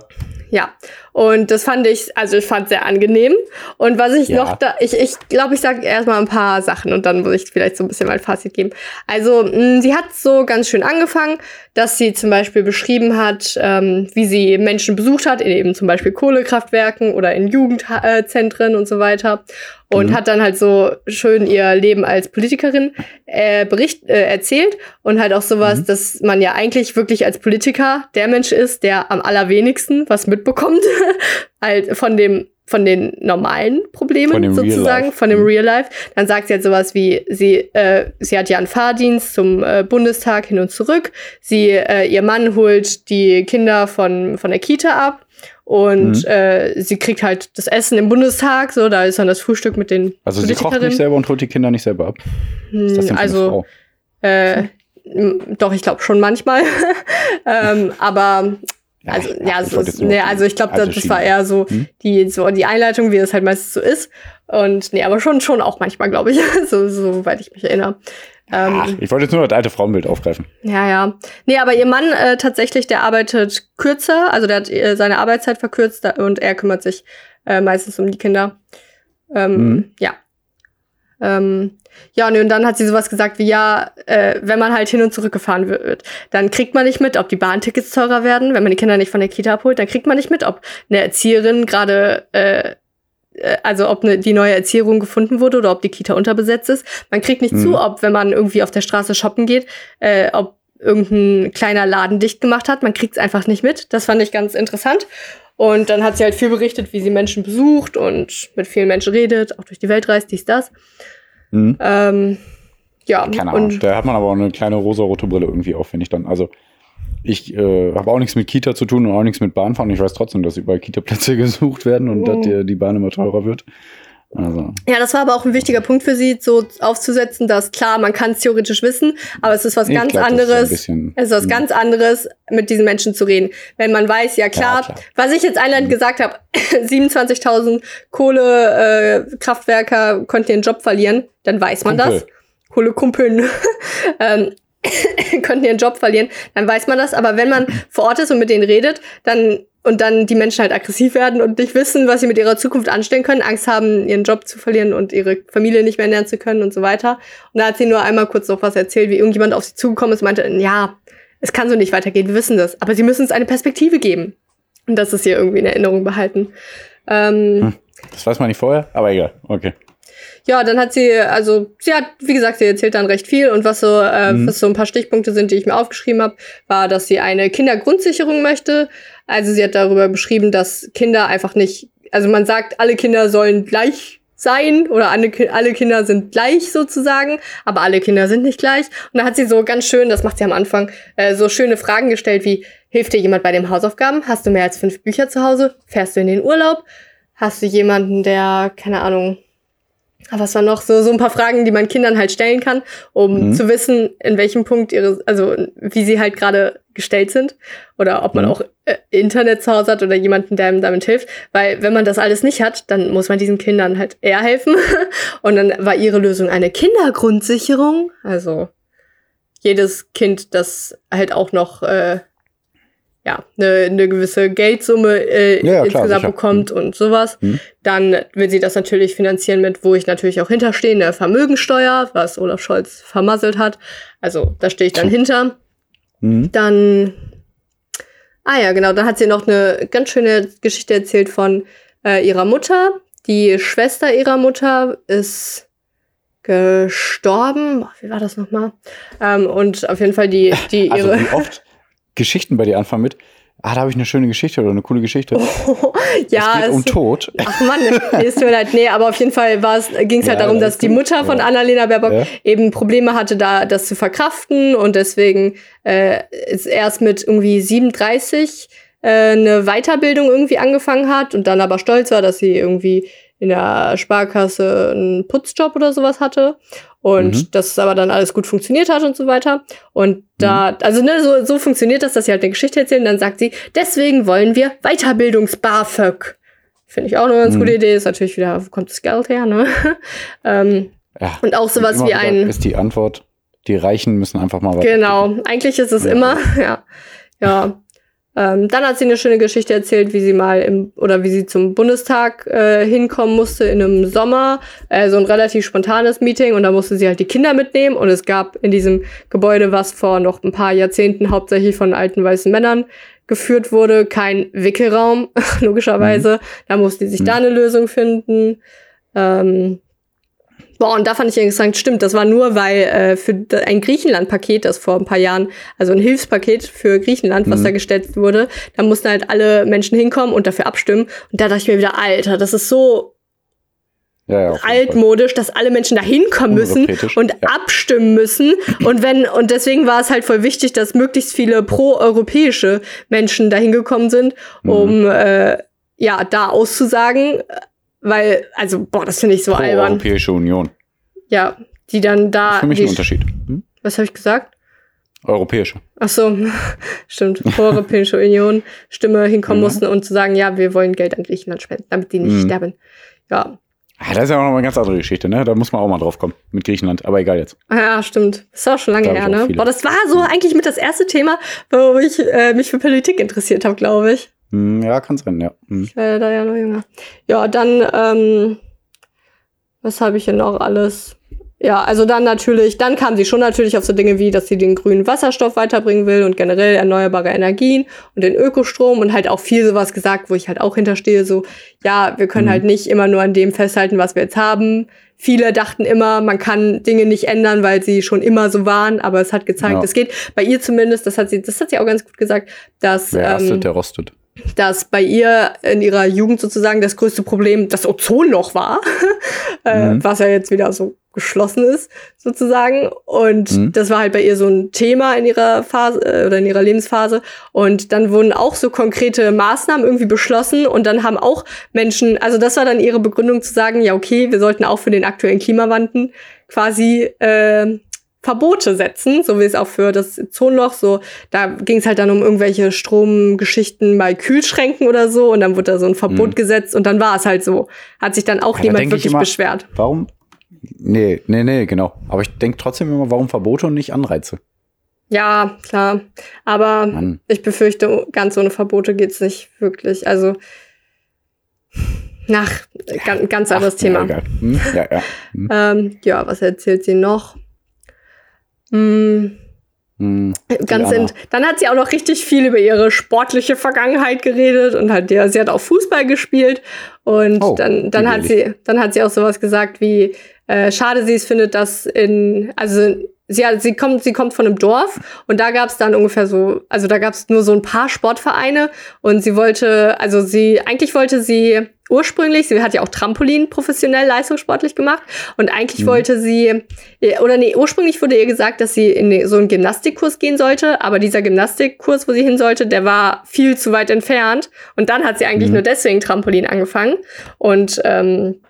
ja, und das fand ich, also ich fand sehr angenehm. Und was ich Ja. noch da, ich ich, glaube, ich sage erstmal ein paar Sachen und dann muss ich vielleicht so ein bisschen mein Fazit geben. Also, mh, sie hat so ganz schön angefangen, dass sie zum Beispiel beschrieben hat, ähm, wie sie Menschen besucht hat, in eben zum Beispiel Kohlekraftwerken oder in Jugendzentren und so weiter. Und Mhm. hat dann halt so schön ihr Leben als Politikerin äh, bericht, äh, erzählt und halt auch sowas, Mhm. dass man ja eigentlich wirklich als Politiker der Mensch ist, der am allerwenigsten was mitbekommt halt von dem von den normalen Problemen sozusagen, von dem Mhm. Real Life. Dann sagt sie halt sowas wie, sie, äh, sie hat ja einen Fahrdienst zum äh, Bundestag hin und zurück. Sie, äh, ihr Mann holt die Kinder von, von der Kita ab und Mhm. äh, sie kriegt halt das Essen im Bundestag, so, da ist dann das Frühstück mit den Also sie kocht nicht selber und holt die Kinder nicht selber ab. Ist das denn eine also, äh, doch, ich glaube schon manchmal. ähm, aber also, ja, ich so, wollte jetzt nur nee, also ich glaube, das, das war eher so Hm? die, so die Einleitung, wie es halt meistens so ist. Und nee, aber schon, schon auch manchmal, glaube ich, so, soweit ich mich erinnere. Ähm, Ach, ich wollte jetzt nur das alte Frauenbild aufgreifen. ja, ja. Nee, aber ihr Mann äh, tatsächlich, der arbeitet kürzer, also der hat äh, seine Arbeitszeit verkürzt und er kümmert sich äh, meistens um die Kinder. Ähm, Mhm. Ja. Ähm, ja, nee, und dann hat sie sowas gesagt wie, ja, äh, wenn man halt hin und zurück gefahren wird, dann kriegt man nicht mit, ob die Bahntickets teurer werden, wenn man die Kinder nicht von der Kita abholt, dann kriegt man nicht mit, ob eine Erzieherin gerade, äh, äh, also ob ne, die neue Erzieherin gefunden wurde oder ob die Kita unterbesetzt ist. Man kriegt nicht Mhm. zu, ob, wenn man irgendwie auf der Straße shoppen geht, äh, ob irgendein kleiner Laden dicht gemacht hat. Man kriegt es einfach nicht mit. Das fand ich ganz interessant. Und dann hat sie halt viel berichtet, wie sie Menschen besucht und mit vielen Menschen redet, auch durch die Welt reist, dies, das. Mhm. Ähm, ja, Keine Ahnung. und Da hat man aber auch eine kleine rosa-rote Brille irgendwie auf, finde ich dann. Also ich äh, habe auch nichts mit Kita zu tun und auch nichts mit Bahnfahren. Ich weiß trotzdem, dass überall Kita-Plätze gesucht werden und Mhm. dass die, die Bahn immer teurer wird. Also, ja, das war aber auch ein wichtiger Punkt für sie, so aufzusetzen, dass klar, man kann es theoretisch wissen, aber es ist was ich ganz glaub, ist anderes. bisschen- Es ist was Mhm. ganz anderes, mit diesen Menschen zu reden. Wenn man weiß, ja klar, klar. was ich jetzt einleitend Mhm. gesagt habe, 27.000 Kohlekraftwerker äh, konnten ihren Job verlieren, dann weiß man Kumpel. das. Kohlekumpeln ähm, konnten ihren Job verlieren, dann weiß man das. Aber wenn man vor Ort ist und mit denen redet, dann und dann die Menschen halt aggressiv werden und nicht wissen, was sie mit ihrer Zukunft anstellen können, Angst haben, ihren Job zu verlieren und ihre Familie nicht mehr ernähren zu können und so weiter. Und da hat sie nur einmal kurz noch was erzählt, wie irgendjemand auf sie zugekommen ist und meinte, ja, es kann so nicht weitergehen, wir wissen das, aber sie müssen uns eine Perspektive geben. Und das ist hier irgendwie in Erinnerung behalten. Ähm, Hm. das weiß man nicht vorher, aber egal. Okay. Ja, dann hat sie, also sie hat, wie gesagt, sie erzählt dann recht viel und was so, äh, Mhm. was so ein paar Stichpunkte sind, die ich mir aufgeschrieben habe, war, dass sie eine Kindergrundsicherung möchte. Also sie hat darüber beschrieben, dass Kinder einfach nicht, also man sagt, alle Kinder sollen gleich sein oder alle, alle Kinder sind gleich sozusagen, aber alle Kinder sind nicht gleich. Und da hat sie so ganz schön, das macht sie am Anfang, äh, so schöne Fragen gestellt wie, hilft dir jemand bei den Hausaufgaben? Hast du mehr als fünf Bücher zu Hause? Fährst du in den Urlaub? Hast du jemanden, der, keine Ahnung, was war noch so, so ein paar Fragen, die man Kindern halt stellen kann, um Mhm. zu wissen, in welchem Punkt ihre, also wie sie halt gerade gestellt sind oder ob man Mhm. auch äh, Internet zu Hause hat oder jemanden, der ihm damit hilft. Weil wenn man das alles nicht hat, dann muss man diesen Kindern halt eher helfen. Und dann war ihre Lösung eine Kindergrundsicherung. Also jedes Kind, das halt auch noch äh, ja, eine, eine gewisse Geldsumme äh, Ja, ja, klar, insgesamt sicher. bekommt und sowas. Mhm. Dann will sie das natürlich finanzieren mit, wo ich natürlich auch hinterstehe, eine Vermögensteuer, was Olaf Scholz vermasselt hat. Also da stehe ich dann hinter. Mhm. Dann, ah ja, genau, dann hat sie noch eine ganz schöne Geschichte erzählt von äh, ihrer Mutter. Die Schwester ihrer Mutter ist gestorben. Wie war das nochmal? Ähm, und auf jeden Fall die, die Also ihre. wie oft Geschichten bei dir anfangen mit, ah, da habe ich eine schöne Geschichte oder eine coole Geschichte. ja, es geht um es- Tod. Ach Mann, nee, es tut mir leid. Nee, aber auf jeden Fall ging es halt Ja, darum, das dass die ist. Mutter von Ja. Annalena Baerbock Ja. eben Probleme hatte, da das zu verkraften und deswegen äh, ist erst mit irgendwie 37 äh, eine Weiterbildung irgendwie angefangen hat und dann aber stolz war, dass sie irgendwie in der Sparkasse einen Putzjob oder sowas hatte und Mhm. dass es aber dann alles gut funktioniert hat und so weiter. Und da, also ne, so, so funktioniert das, dass sie halt eine Geschichte erzählen. Dann sagt sie, deswegen wollen wir Weiterbildungs-BAföG. Finde ich auch eine ganz Mhm. gute Idee. Ist natürlich wieder, wo kommt das Geld her, ne? ähm, Ja. und auch sowas wie ein. Ist die Antwort, die Reichen müssen einfach mal weiter. Genau, eigentlich ist es Ja. immer, ja. Ja. Ähm, dann hat sie eine schöne Geschichte erzählt, wie sie mal im oder wie sie zum Bundestag äh, hinkommen musste in einem Sommer, äh, so ein relativ spontanes Meeting und da musste sie halt die Kinder mitnehmen und es gab in diesem Gebäude, was vor noch ein paar Jahrzehnten hauptsächlich von alten weißen Männern geführt wurde, kein Wickelraum, logischerweise. Da musste sie sich Mhm. da eine Lösung finden. Ähm, Boah, und da fand ich interessant, stimmt, das war nur, weil äh, für ein Griechenland-Paket, das vor ein paar Jahren, also ein Hilfspaket für Griechenland, was Mhm. da gestellt wurde, da mussten halt alle Menschen hinkommen und dafür abstimmen. Und da dachte ich mir wieder, Alter, das ist so Ja, ja, altmodisch, dass alle Menschen da hinkommen müssen und ja. abstimmen müssen. Und wenn, und deswegen war es halt voll wichtig, dass möglichst viele pro-europäische Menschen da hingekommen sind, Mhm. um äh, ja, da auszusagen. Weil, also, boah, das finde ich so albern. Europäische Union. Ja, die dann Das da. ist für mich ein Unterschied. Hm? Was habe ich gesagt? Europäische. Ach so, stimmt. Europäische Union Stimme hinkommen Mhm. mussten und zu sagen, ja, wir wollen Geld an Griechenland spenden, damit die nicht Mhm. sterben. Ja, Ah, das ist ja auch noch mal eine ganz andere Geschichte, ne? Da muss man auch mal drauf kommen mit Griechenland. Aber egal jetzt. Ah ja, stimmt. Das ist auch schon lange Da her, ne? Boah, das war so eigentlich mit das erste Thema, wo ich äh, mich für Politik interessiert habe, glaube ich. Hm, ja, kann sein, ja. Hm. Ich war da ja noch jünger. Ja, dann, ähm, was habe ich hier noch alles? Ja, also dann natürlich, dann kam sie schon natürlich auf so Dinge wie, dass sie den grünen Wasserstoff weiterbringen will und generell erneuerbare Energien und den Ökostrom und halt auch viel sowas gesagt, wo ich halt auch hinterstehe, so, ja, wir können Mhm. halt nicht immer nur an dem festhalten, was wir jetzt haben. Viele dachten immer, man kann Dinge nicht ändern, weil sie schon immer so waren, aber es hat gezeigt, Ja. es geht. Bei ihr zumindest, das hat sie, das hat sie auch ganz gut gesagt, dass Wer ähm, der rostet. Dass bei ihr in ihrer Jugend sozusagen das größte Problem das Ozonloch war, äh, Mhm. was ja jetzt wieder so geschlossen ist sozusagen. Und Mhm. das war halt bei ihr so ein Thema in ihrer Phase äh, oder in ihrer Lebensphase. Und dann wurden auch so konkrete Maßnahmen irgendwie beschlossen und dann haben auch Menschen, also das war dann ihre Begründung zu sagen, ja okay, wir sollten auch für den aktuellen Klimawandel quasi äh, Verbote setzen, so wie es auch für das Zonenloch so, da ging es halt dann um irgendwelche Stromgeschichten bei Kühlschränken oder so und dann wurde da so ein Verbot Mhm. gesetzt und dann war es halt so. Hat sich dann auch Ja, niemand wirklich immer- beschwert. Warum? Nee, nee, nee, genau. Aber ich denke trotzdem immer, warum Verbote und nicht Anreize? Ja, klar. Aber Mann. ich befürchte, ganz ohne Verbote geht's nicht wirklich. Also, nach, ganz, ganz anderes Ach, Thema. Ja. Hm? ja, ja. Hm. Ähm, ja, was erzählt sie noch? Hm, Hm. ganz int dann hat sie auch noch richtig viel über ihre sportliche Vergangenheit geredet und hat ja, sie hat auch Fußball gespielt und Oh, dann, dann hat sie, dann hat sie auch sowas gesagt wie, äh, schade sie es findet, dass in, also sie, hat, sie kommt, sie kommt von einem Dorf und da gab es dann ungefähr so, also da gab es nur so ein paar Sportvereine und sie wollte, also sie, eigentlich wollte sie ursprünglich, sie hat ja auch Trampolin professionell leistungssportlich gemacht und eigentlich Mhm. wollte sie, oder nee, ursprünglich wurde ihr gesagt, dass sie in so einen Gymnastikkurs gehen sollte, aber dieser Gymnastikkurs, wo sie hin sollte, der war viel zu weit entfernt und dann hat sie eigentlich Mhm. nur deswegen Trampolin angefangen und ähm,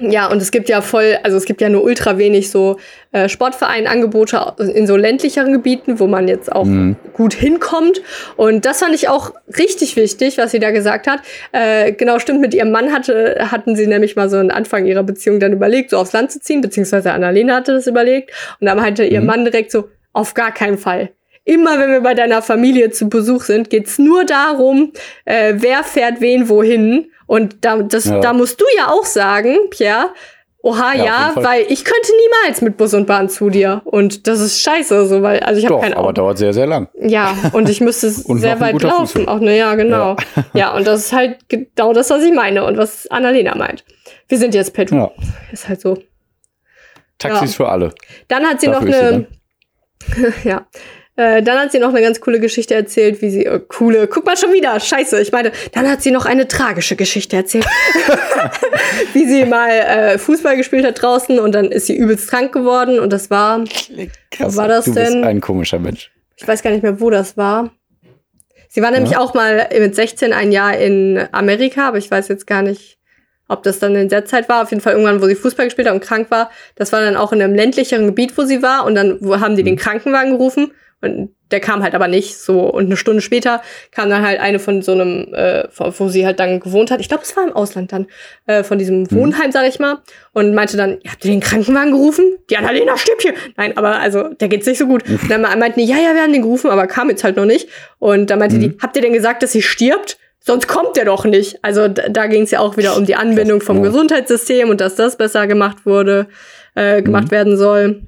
ja, und es gibt ja voll, also es gibt ja nur ultra wenig so äh, Sportvereinangebote in so ländlicheren Gebieten, wo man jetzt auch Mhm. gut hinkommt. Und das fand ich auch richtig wichtig, was sie da gesagt hat. Äh, genau, stimmt, mit ihrem Mann hatte, hatten sie nämlich mal so einen Anfang ihrer Beziehung dann überlegt, so aufs Land zu ziehen, beziehungsweise Annalena hatte das überlegt. Und dann meinte ihr Mhm. Mann direkt so, auf gar keinen Fall. Immer wenn wir bei deiner Familie zu Besuch sind, geht's nur darum, äh, wer fährt wen wohin. Und da, das, Ja. da musst du ja auch sagen, Pierre, Oha, Ja, ja, weil ich könnte niemals mit Bus und Bahn zu dir. Und das ist scheiße, so, weil, also ich habe Doch, kein aber dauert sehr, sehr lang. Ja, und ich müsste sehr weit laufen. Auch, ne, ja, genau. Ja. und das ist halt genau das, was ich meine und was Annalena meint. Wir sind jetzt per Du. Ja. Ist halt so. Taxis für alle. Dann hat sie Dafür noch eine, ja, äh, dann hat sie noch eine ganz coole Geschichte erzählt, wie sie, äh, coole, guck mal schon wieder, scheiße, ich meine, dann hat sie noch eine tragische Geschichte erzählt. wie sie mal äh, Fußball gespielt hat draußen und dann ist sie übelst krank geworden und das war, Krass, war das du bist denn? ein komischer Mensch. ich weiß gar nicht mehr, wo das war. Sie war nämlich Ja. auch mal mit 16 ein Jahr in Amerika, aber ich weiß jetzt gar nicht, ob das dann in der Zeit war. Auf jeden Fall irgendwann, wo sie Fußball gespielt hat und krank war. Das war dann auch in einem ländlicheren Gebiet, wo sie war. Und dann wo haben die den Krankenwagen gerufen. Und der kam halt aber nicht so. Und eine Stunde später kam dann halt eine von so einem, äh, wo sie halt dann gewohnt hat. Ich glaube, es war im Ausland dann, äh, von diesem Wohnheim, sag ich mal. Und meinte dann, ja, habt ihr den Krankenwagen gerufen? Die Annalena stirbt hier. Nein, aber also, der geht's nicht so gut. Und dann meinten die, ja, ja, wir haben den gerufen, aber kam jetzt halt noch nicht. Und dann meinte die, habt ihr denn gesagt, dass sie stirbt? Sonst kommt der doch nicht. Also da, da ging es ja auch wieder um die Anbindung vom ja. Gesundheitssystem und dass das besser gemacht wurde, äh, gemacht Mhm. werden soll.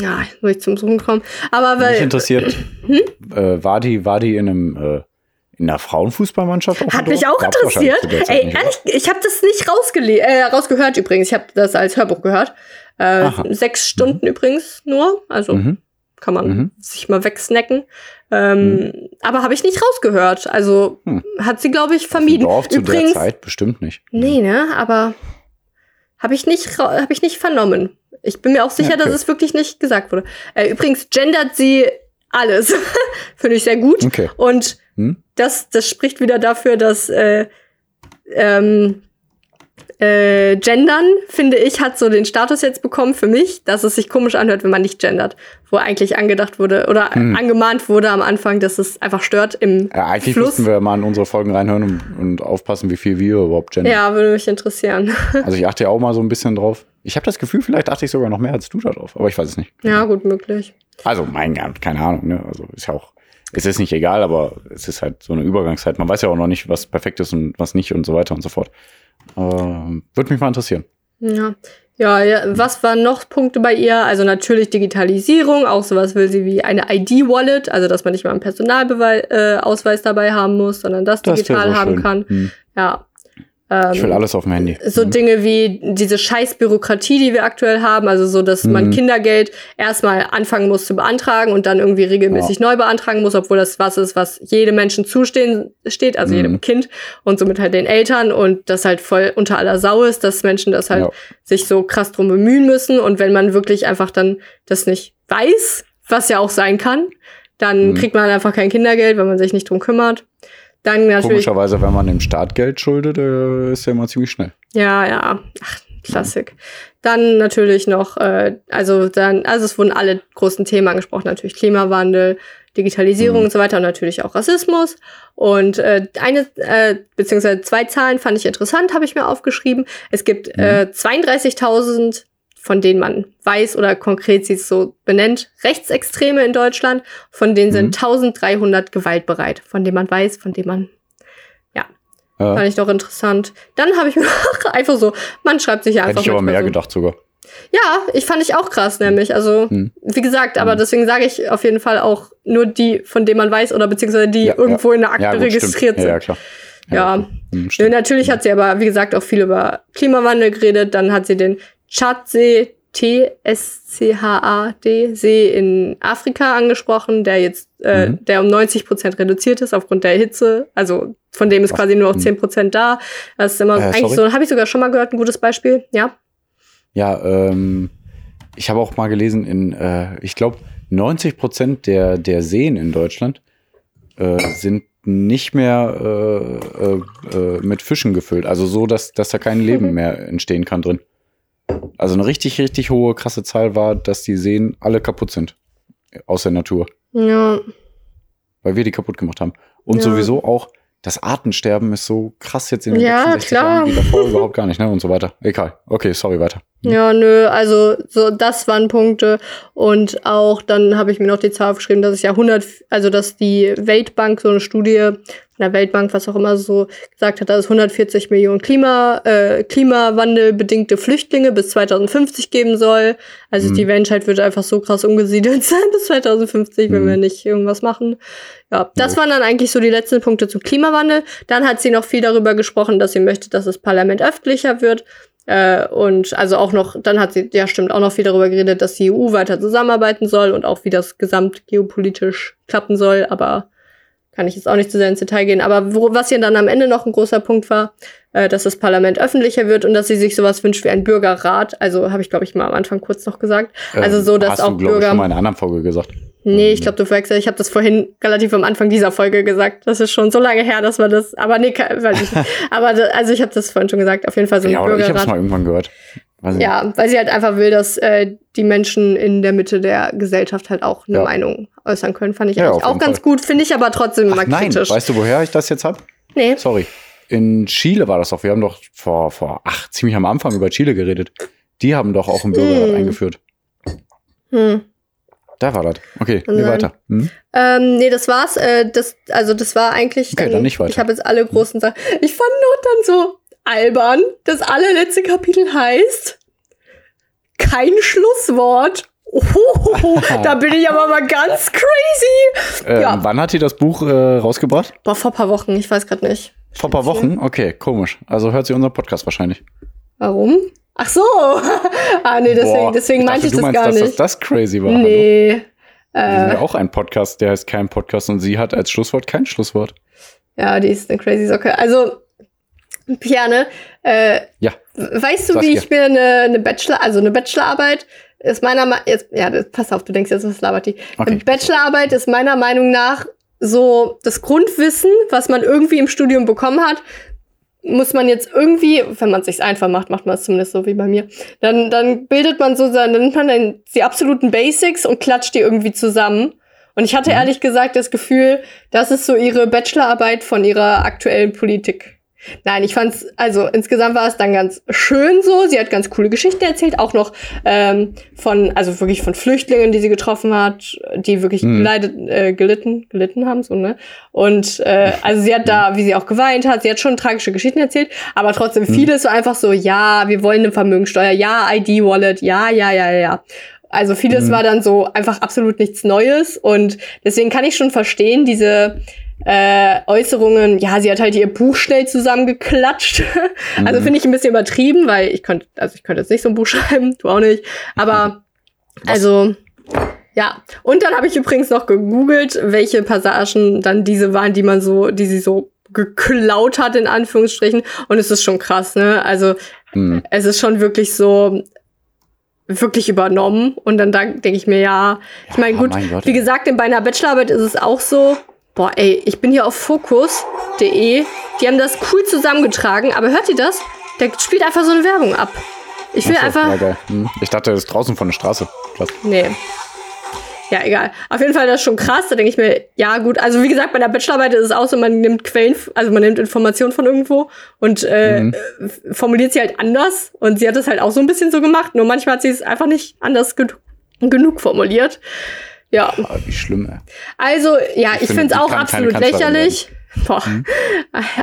Ja, muss ich zum Suchen kommen. Aber Mich weil, interessiert, Hm? äh, war die, war die in einem, äh, in einer Frauenfußballmannschaft? auf Hat mich auch Gab's interessiert. der Ey, nicht, ehrlich, ich habe das nicht rausgele äh, rausgehört übrigens. Ich habe das als Hörbuch gehört. Äh, sechs Stunden übrigens nur. Also Mhm. kann man Mhm. sich mal wegsnacken. Ähm, Aber habe ich nicht rausgehört. Also Hm. hat sie, glaube ich, vermieden. Dorf zu der übrigens, Zeit bestimmt nicht. nee, ne? Aber habe ich nicht hab ich nicht vernommen. Ich bin mir auch sicher, Ja, okay. dass es wirklich nicht gesagt wurde. Äh, übrigens gendert sie alles. Finde ich sehr gut. Okay. Und Hm? das, das spricht wieder dafür, dass äh, ähm, äh, Gendern, finde ich, hat so den Status jetzt bekommen für mich, dass es sich komisch anhört, wenn man nicht gendert. Wo eigentlich angedacht wurde oder Hm. angemahnt wurde am Anfang, dass es einfach stört im Ja, eigentlich Fluss. müssten wir mal in unsere Folgen reinhören und, und aufpassen, wie viel wir überhaupt gendern. Ja, würde mich interessieren. Also ich achte ja auch mal so ein bisschen drauf. Ich habe das Gefühl, vielleicht achte ich sogar noch mehr als du da drauf, aber ich weiß es nicht. ja, gut möglich. Also mein Gott, keine Ahnung, ne? Also ist ja auch, es ist nicht egal, aber es ist halt so eine Übergangszeit. Man weiß ja auch noch nicht, was perfekt ist und was nicht und so weiter und so fort. Ähm, Würde mich mal interessieren. Ja. Ja, ja, was waren noch Punkte bei ihr? Also natürlich Digitalisierung, auch sowas will sie wie eine ID-Wallet, also dass man nicht mal einen Personalausweis äh, dabei haben muss, sondern das Das digital haben schön. kann. Hm. Ja. Ich will Ähm, alles auf dem Handy. so Hm. Dinge wie diese scheiß Bürokratie, die wir aktuell haben, also so, dass man Mhm. Kindergeld erstmal anfangen muss zu beantragen und dann irgendwie regelmäßig neu beantragen muss, obwohl das was ist, was jedem Menschen zustehen steht, also Mhm. jedem Kind und somit halt den Eltern und das halt voll unter aller Sau ist, dass Menschen das halt Ja. sich so krass drum bemühen müssen und wenn man wirklich einfach dann das nicht weiß, was ja auch sein kann, dann Mhm. kriegt man einfach kein Kindergeld, wenn man sich nicht drum kümmert. Dann natürlich Komischerweise, wenn man dem Staat Geld schuldet, äh, ist ja immer ziemlich schnell. Ja, ja. Ach, Klassik. Dann natürlich noch, äh, also dann, also es wurden alle großen Themen angesprochen, natürlich Klimawandel, Digitalisierung Mhm. und so weiter und natürlich auch Rassismus. Und äh, eine, äh, beziehungsweise zwei Zahlen fand ich interessant, habe ich mir aufgeschrieben. Es gibt Mhm. äh, 32.000, von denen man weiß oder konkret sie es so benennt, Rechtsextreme in Deutschland. Von denen sind Mhm. 1300 gewaltbereit, von denen man weiß, von denen man Ja, Fand ich doch interessant. Dann habe ich mir einfach so, man schreibt sich ja einfach. hätte ich aber mehr so. gedacht sogar. Ja, ich fand ich auch krass, nämlich. Also, Hm. wie gesagt, aber Hm. deswegen sage ich auf jeden Fall auch nur die, von denen man weiß, oder beziehungsweise die Ja, irgendwo in der Akte Ja, gut, registriert stimmt. Ja, ja, sind. klar. Ja. Hm, Nö, stimmt. natürlich hat sie aber, wie gesagt, auch viel über Klimawandel geredet. Dann hat sie den Tschadsee, T-S-C-H-A-D, See in Afrika angesprochen, der jetzt, äh, Mhm. der um 90 Prozent reduziert ist aufgrund der Hitze. Also von dem ist quasi nur noch Mhm. 10 Prozent da. Das ist immer Äh, eigentlich sorry? so, habe ich sogar schon mal gehört, ein gutes Beispiel. Ja. Ja, ähm, ich habe auch mal gelesen, in, äh, ich glaube, 90 Prozent der, der Seen in Deutschland äh, sind nicht mehr äh, äh, äh, mit Fischen gefüllt. Also so, dass, dass da kein Leben Mhm. mehr entstehen kann drin. Also eine richtig, richtig hohe, krasse Zahl war, dass die Seen alle kaputt sind. Aus der Natur. Ja. Weil wir die kaputt gemacht haben. Und Ja. sowieso auch, das Artensterben ist so krass jetzt in den Ja, 66 klar. Jahren wie davor überhaupt gar nicht, ne? Und so weiter. Egal. Okay, sorry, weiter. Ja, nö, also so das waren Punkte und auch dann habe ich mir noch die Zahl aufgeschrieben, dass es ja 100 also dass die Weltbank so eine Studie von der Weltbank, was auch immer so gesagt hat, dass es 140 Millionen Klima äh, Klimawandelbedingte Flüchtlinge bis 2050 geben soll. Also Mhm. die Menschheit wird einfach so krass umgesiedelt sein bis 2050, wenn Mhm. wir nicht irgendwas machen. Ja, das waren dann eigentlich so die letzten Punkte zum Klimawandel. Dann hat sie noch viel darüber gesprochen, dass sie möchte, dass das Parlament öffentlicher wird. Äh, und also auch noch, dann hat sie, ja stimmt, auch noch viel darüber geredet, dass die EU weiter zusammenarbeiten soll und auch wie das gesamt geopolitisch klappen soll, aber kann ich jetzt auch nicht zu sehr ins Detail gehen. Aber wo, was hier dann am Ende noch ein großer Punkt war, äh, dass das Parlament öffentlicher wird und dass sie sich sowas wünscht wie ein Bürgerrat. Also habe ich, glaube ich, mal am Anfang kurz noch gesagt. Also Ähm, so, dass hast auch du, glaub ich, Bürger- schon mal in einer anderen Folge gesagt. Nee, ich glaube, du verwechselst. Ich habe das vorhin relativ am Anfang dieser Folge gesagt. Das ist schon so lange her, dass man das. Aber nee, weiß ich. nicht. aber da, also ich habe das vorhin schon gesagt. Auf jeden Fall so ein ja, oder ich habe es Bürgerrat. mal irgendwann gehört. Ja, weil sie halt einfach will, dass äh, die Menschen in der Mitte der Gesellschaft halt auch eine Ja. Meinung äußern können. Fand ich Ja, eigentlich auch ganz Fall. gut. Finde ich aber trotzdem immer Ach, nein, kritisch. weißt du, woher ich das jetzt hab? nee. Sorry. In Chile war das doch. Wir haben doch vor, vor, ach, ziemlich am Anfang über Chile geredet. Die haben doch auch einen Bürgerrat Hm. eingeführt. Hm. Da war das. Okay, nee, weiter. Hm? Ähm, nee, das war's. Äh, das, also das war eigentlich. Okay, dann nicht weiter. Ich habe jetzt alle großen Sachen. Ich fand nur dann so albern. Das allerletzte Kapitel heißt kein Schlusswort. Ohohoho, da bin ich aber mal ganz crazy. Ähm, Ja. Wann hat die das Buch äh, rausgebracht? Boah, vor ein paar Wochen, ich weiß gerade nicht. Vor ein paar Wochen? Okay, komisch. Also hört sie unseren Podcast wahrscheinlich. Warum? Ach so. ah, nee, deswegen, Boah, deswegen meinte ich dachte, das du meinst, gar dass nicht. Das, das crazy war. Hallo? nee. Wir sind Äh, ja auch ein Podcast, der heißt kein Podcast und sie hat als Schlusswort kein Schlusswort. ja, die ist eine crazy Socke. Also, Piane, äh, Ja. weißt du, Saskia. wie ich mir eine, eine Bachelor, also eine Bachelorarbeit ist meiner Meinung jetzt, ja, das, pass auf, du denkst jetzt, was labert die? Okay. Eine Bachelorarbeit ist meiner Meinung nach so das Grundwissen, was man irgendwie im Studium bekommen hat, muss man jetzt irgendwie, wenn man es sich einfach macht, macht man es zumindest so wie bei mir, dann, dann bildet man so, dann nimmt man dann die absoluten Basics und klatscht die irgendwie zusammen. Und ich hatte Mhm. ehrlich gesagt das Gefühl, das ist so ihre Bachelorarbeit von ihrer aktuellen Politik. Nein, ich fand's, also insgesamt war es dann ganz schön so. Sie hat ganz coole Geschichten erzählt, auch noch ähm, von, also wirklich von Flüchtlingen, die sie getroffen hat, die wirklich Mhm. geleidet, äh, gelitten, gelitten haben, so, ne? Und äh, also sie hat da, wie sie auch geweint hat, sie hat schon tragische Geschichten erzählt, aber trotzdem vieles so einfach so, ja, wir wollen eine Vermögensteuer, ja, ID-Wallet, ja, ja, ja, ja. Also vieles Mhm. war dann so einfach absolut nichts Neues und deswegen kann ich schon verstehen, diese äh, Äußerungen, ja, sie hat halt ihr Buch schnell zusammengeklatscht. Also Mhm. finde ich ein bisschen übertrieben, weil ich könnte, also ich könnte jetzt nicht so ein Buch schreiben, du auch nicht. Aber also ja. Und dann habe ich übrigens noch gegoogelt, welche Passagen dann diese waren, die man so, die sie so geklaut hat, in Anführungsstrichen. Und es ist schon krass, ne? Also Hm. es ist schon wirklich so wirklich übernommen. Und dann da denke ich mir, ja, ich meine, Ja, gut, mein Gott. wie gesagt, in meiner Bachelorarbeit ist es auch so, boah, ey, ich bin hier auf Fokus.de, die haben das cool zusammengetragen, aber hört ihr das? Der spielt einfach so eine Werbung ab. Ich will so, einfach. Hm. Ich dachte, das ist draußen von der Straße. Krass. Nee. Ja, egal. Auf jeden Fall das ist schon krass. Da denke ich mir, ja gut. Also wie gesagt, bei der Bachelorarbeit ist es auch so, man nimmt Quellen, also man nimmt Informationen von irgendwo und äh, Mhm. äh, formuliert sie halt anders. Und sie hat es halt auch so ein bisschen so gemacht. Nur manchmal hat sie es einfach nicht anders genu genug formuliert. Ja, Ah, wie schlimm, ey. also ja, ich, Ich finde es auch kann absolut lächerlich. Boah,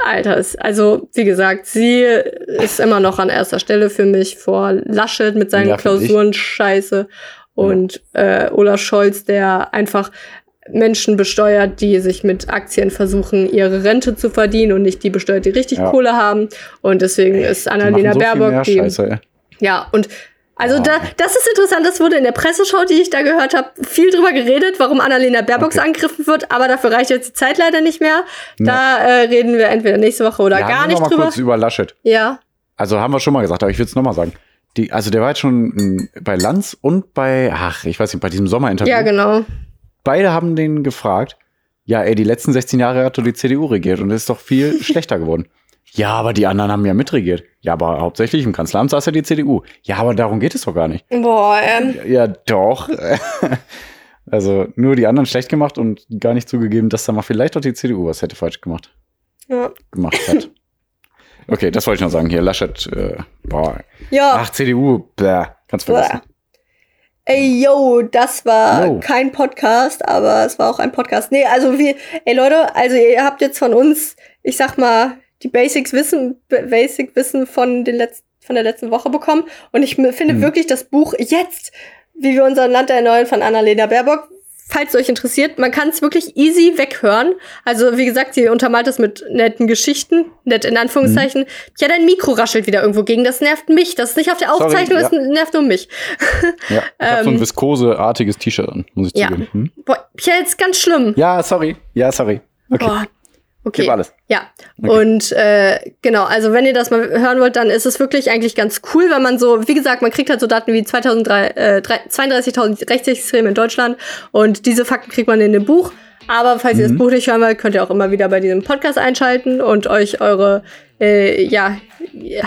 Alter, ist- also wie gesagt, sie ist immer noch an erster Stelle für mich vor Laschet mit seinen Ja. Klausuren scheiße und äh, Olaf Scholz, der einfach Menschen besteuert, die sich mit Aktien versuchen, ihre Rente zu verdienen und nicht die besteuert, die richtig Ja. Kohle haben. Und deswegen ist Annalena so Baerbock die. Scheiße. Ja, und also Ja. da, das ist interessant, das wurde in der Presseschau, die ich da gehört habe, viel drüber geredet, warum Annalena Baerbock Okay. angegriffen wird, aber dafür reicht jetzt die Zeit leider nicht mehr. Da äh, reden wir entweder nächste Woche oder Ja, gar nicht noch mal drüber. kurz über Laschet. Ja. Also haben wir schon mal gesagt, aber ich will es nochmal sagen. Die, also der war jetzt schon mm, bei Lanz und bei, ach, ich weiß nicht, bei diesem Sommerinterview. Ja, genau. Beide haben den gefragt, ja, ey, die letzten 16 Jahre hat doch die CDU regiert und es ist doch viel schlechter geworden. Ja, aber die anderen haben ja mitregiert. Ja, aber hauptsächlich im Kanzleramt saß ja die CDU. Ja, aber darum geht es doch gar nicht. Boah, ähm, Ja, doch. Also nur die anderen schlecht gemacht und gar nicht zugegeben, dass da mal vielleicht auch die CDU was hätte falsch gemacht, ja. gemacht hat. Okay, das wollte ich noch sagen. Hier, Laschet, äh, boah. Ja. Ach, CDU, bläh, kannst vergessen. Ey, yo, das war Yo. kein Podcast, aber es war auch ein Podcast. Nee, also wir, ey Leute, also ihr habt jetzt von uns, ich sag mal, die Basics Wissen, Basic Wissen von den letzten, von der letzten Woche bekommen. Und ich finde Mhm. wirklich das Buch jetzt, wie wir unser Land erneuern von Annalena Baerbock, falls euch interessiert, man kann es wirklich easy weghören. Also wie gesagt, sie untermalt es mit netten Geschichten, nett in Anführungszeichen. Ja, dein Mikro raschelt wieder irgendwo gegen. Das nervt mich. Das ist nicht auf der Sorry, Aufzeichnung, ja. das nervt nur mich. Ja, ich hab so ein Ähm, viskoseartiges T-Shirt an, muss ich Ja. zugeben. Hm? Boah, Pierre, jetzt ganz schlimm. Ja, sorry. Ja, sorry. Okay. Boah. Okay. Gib alles. Ja. Okay. Und äh, genau, also wenn ihr das mal hören wollt, dann ist es wirklich eigentlich ganz cool, weil man so, wie gesagt, man kriegt halt so Daten wie 2003, äh, drei- 32.000 Rechtsextreme in Deutschland und diese Fakten kriegt man in dem Buch. Aber falls ihr das Mhm. Buch nicht hören wollt, könnt ihr auch immer wieder bei diesem Podcast einschalten und euch eure äh, ja,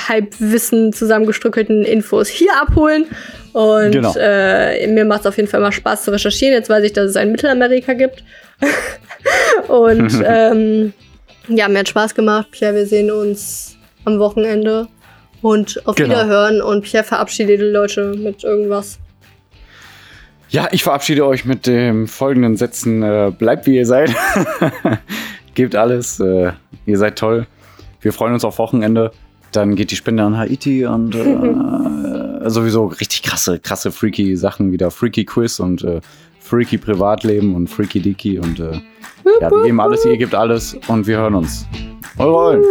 Halbwissen zusammengestrückelten Infos hier abholen. Und Genau. äh, mir macht es auf jeden Fall mal Spaß zu recherchieren. Jetzt weiß ich, dass es ein Mittelamerika gibt. und ähm, ja, mir hat Spaß gemacht. Pierre, wir sehen uns am Wochenende. Und auf Genau. Wiederhören. Und Pierre verabschiedet die Leute mit irgendwas. Ja, ich verabschiede euch mit dem folgenden Sätzen. Äh, bleibt wie ihr seid. Gebt alles. Äh, ihr seid toll. Wir freuen uns auf Wochenende. Dann geht die Spende an Haiti und äh, sowieso richtig krasse, krasse, freaky Sachen wieder. Freaky Quiz und äh, freaky Privatleben und freaky Dicky und äh, ja, wir geben alles, ihr gebt alles und wir hören uns. Eure Eulen.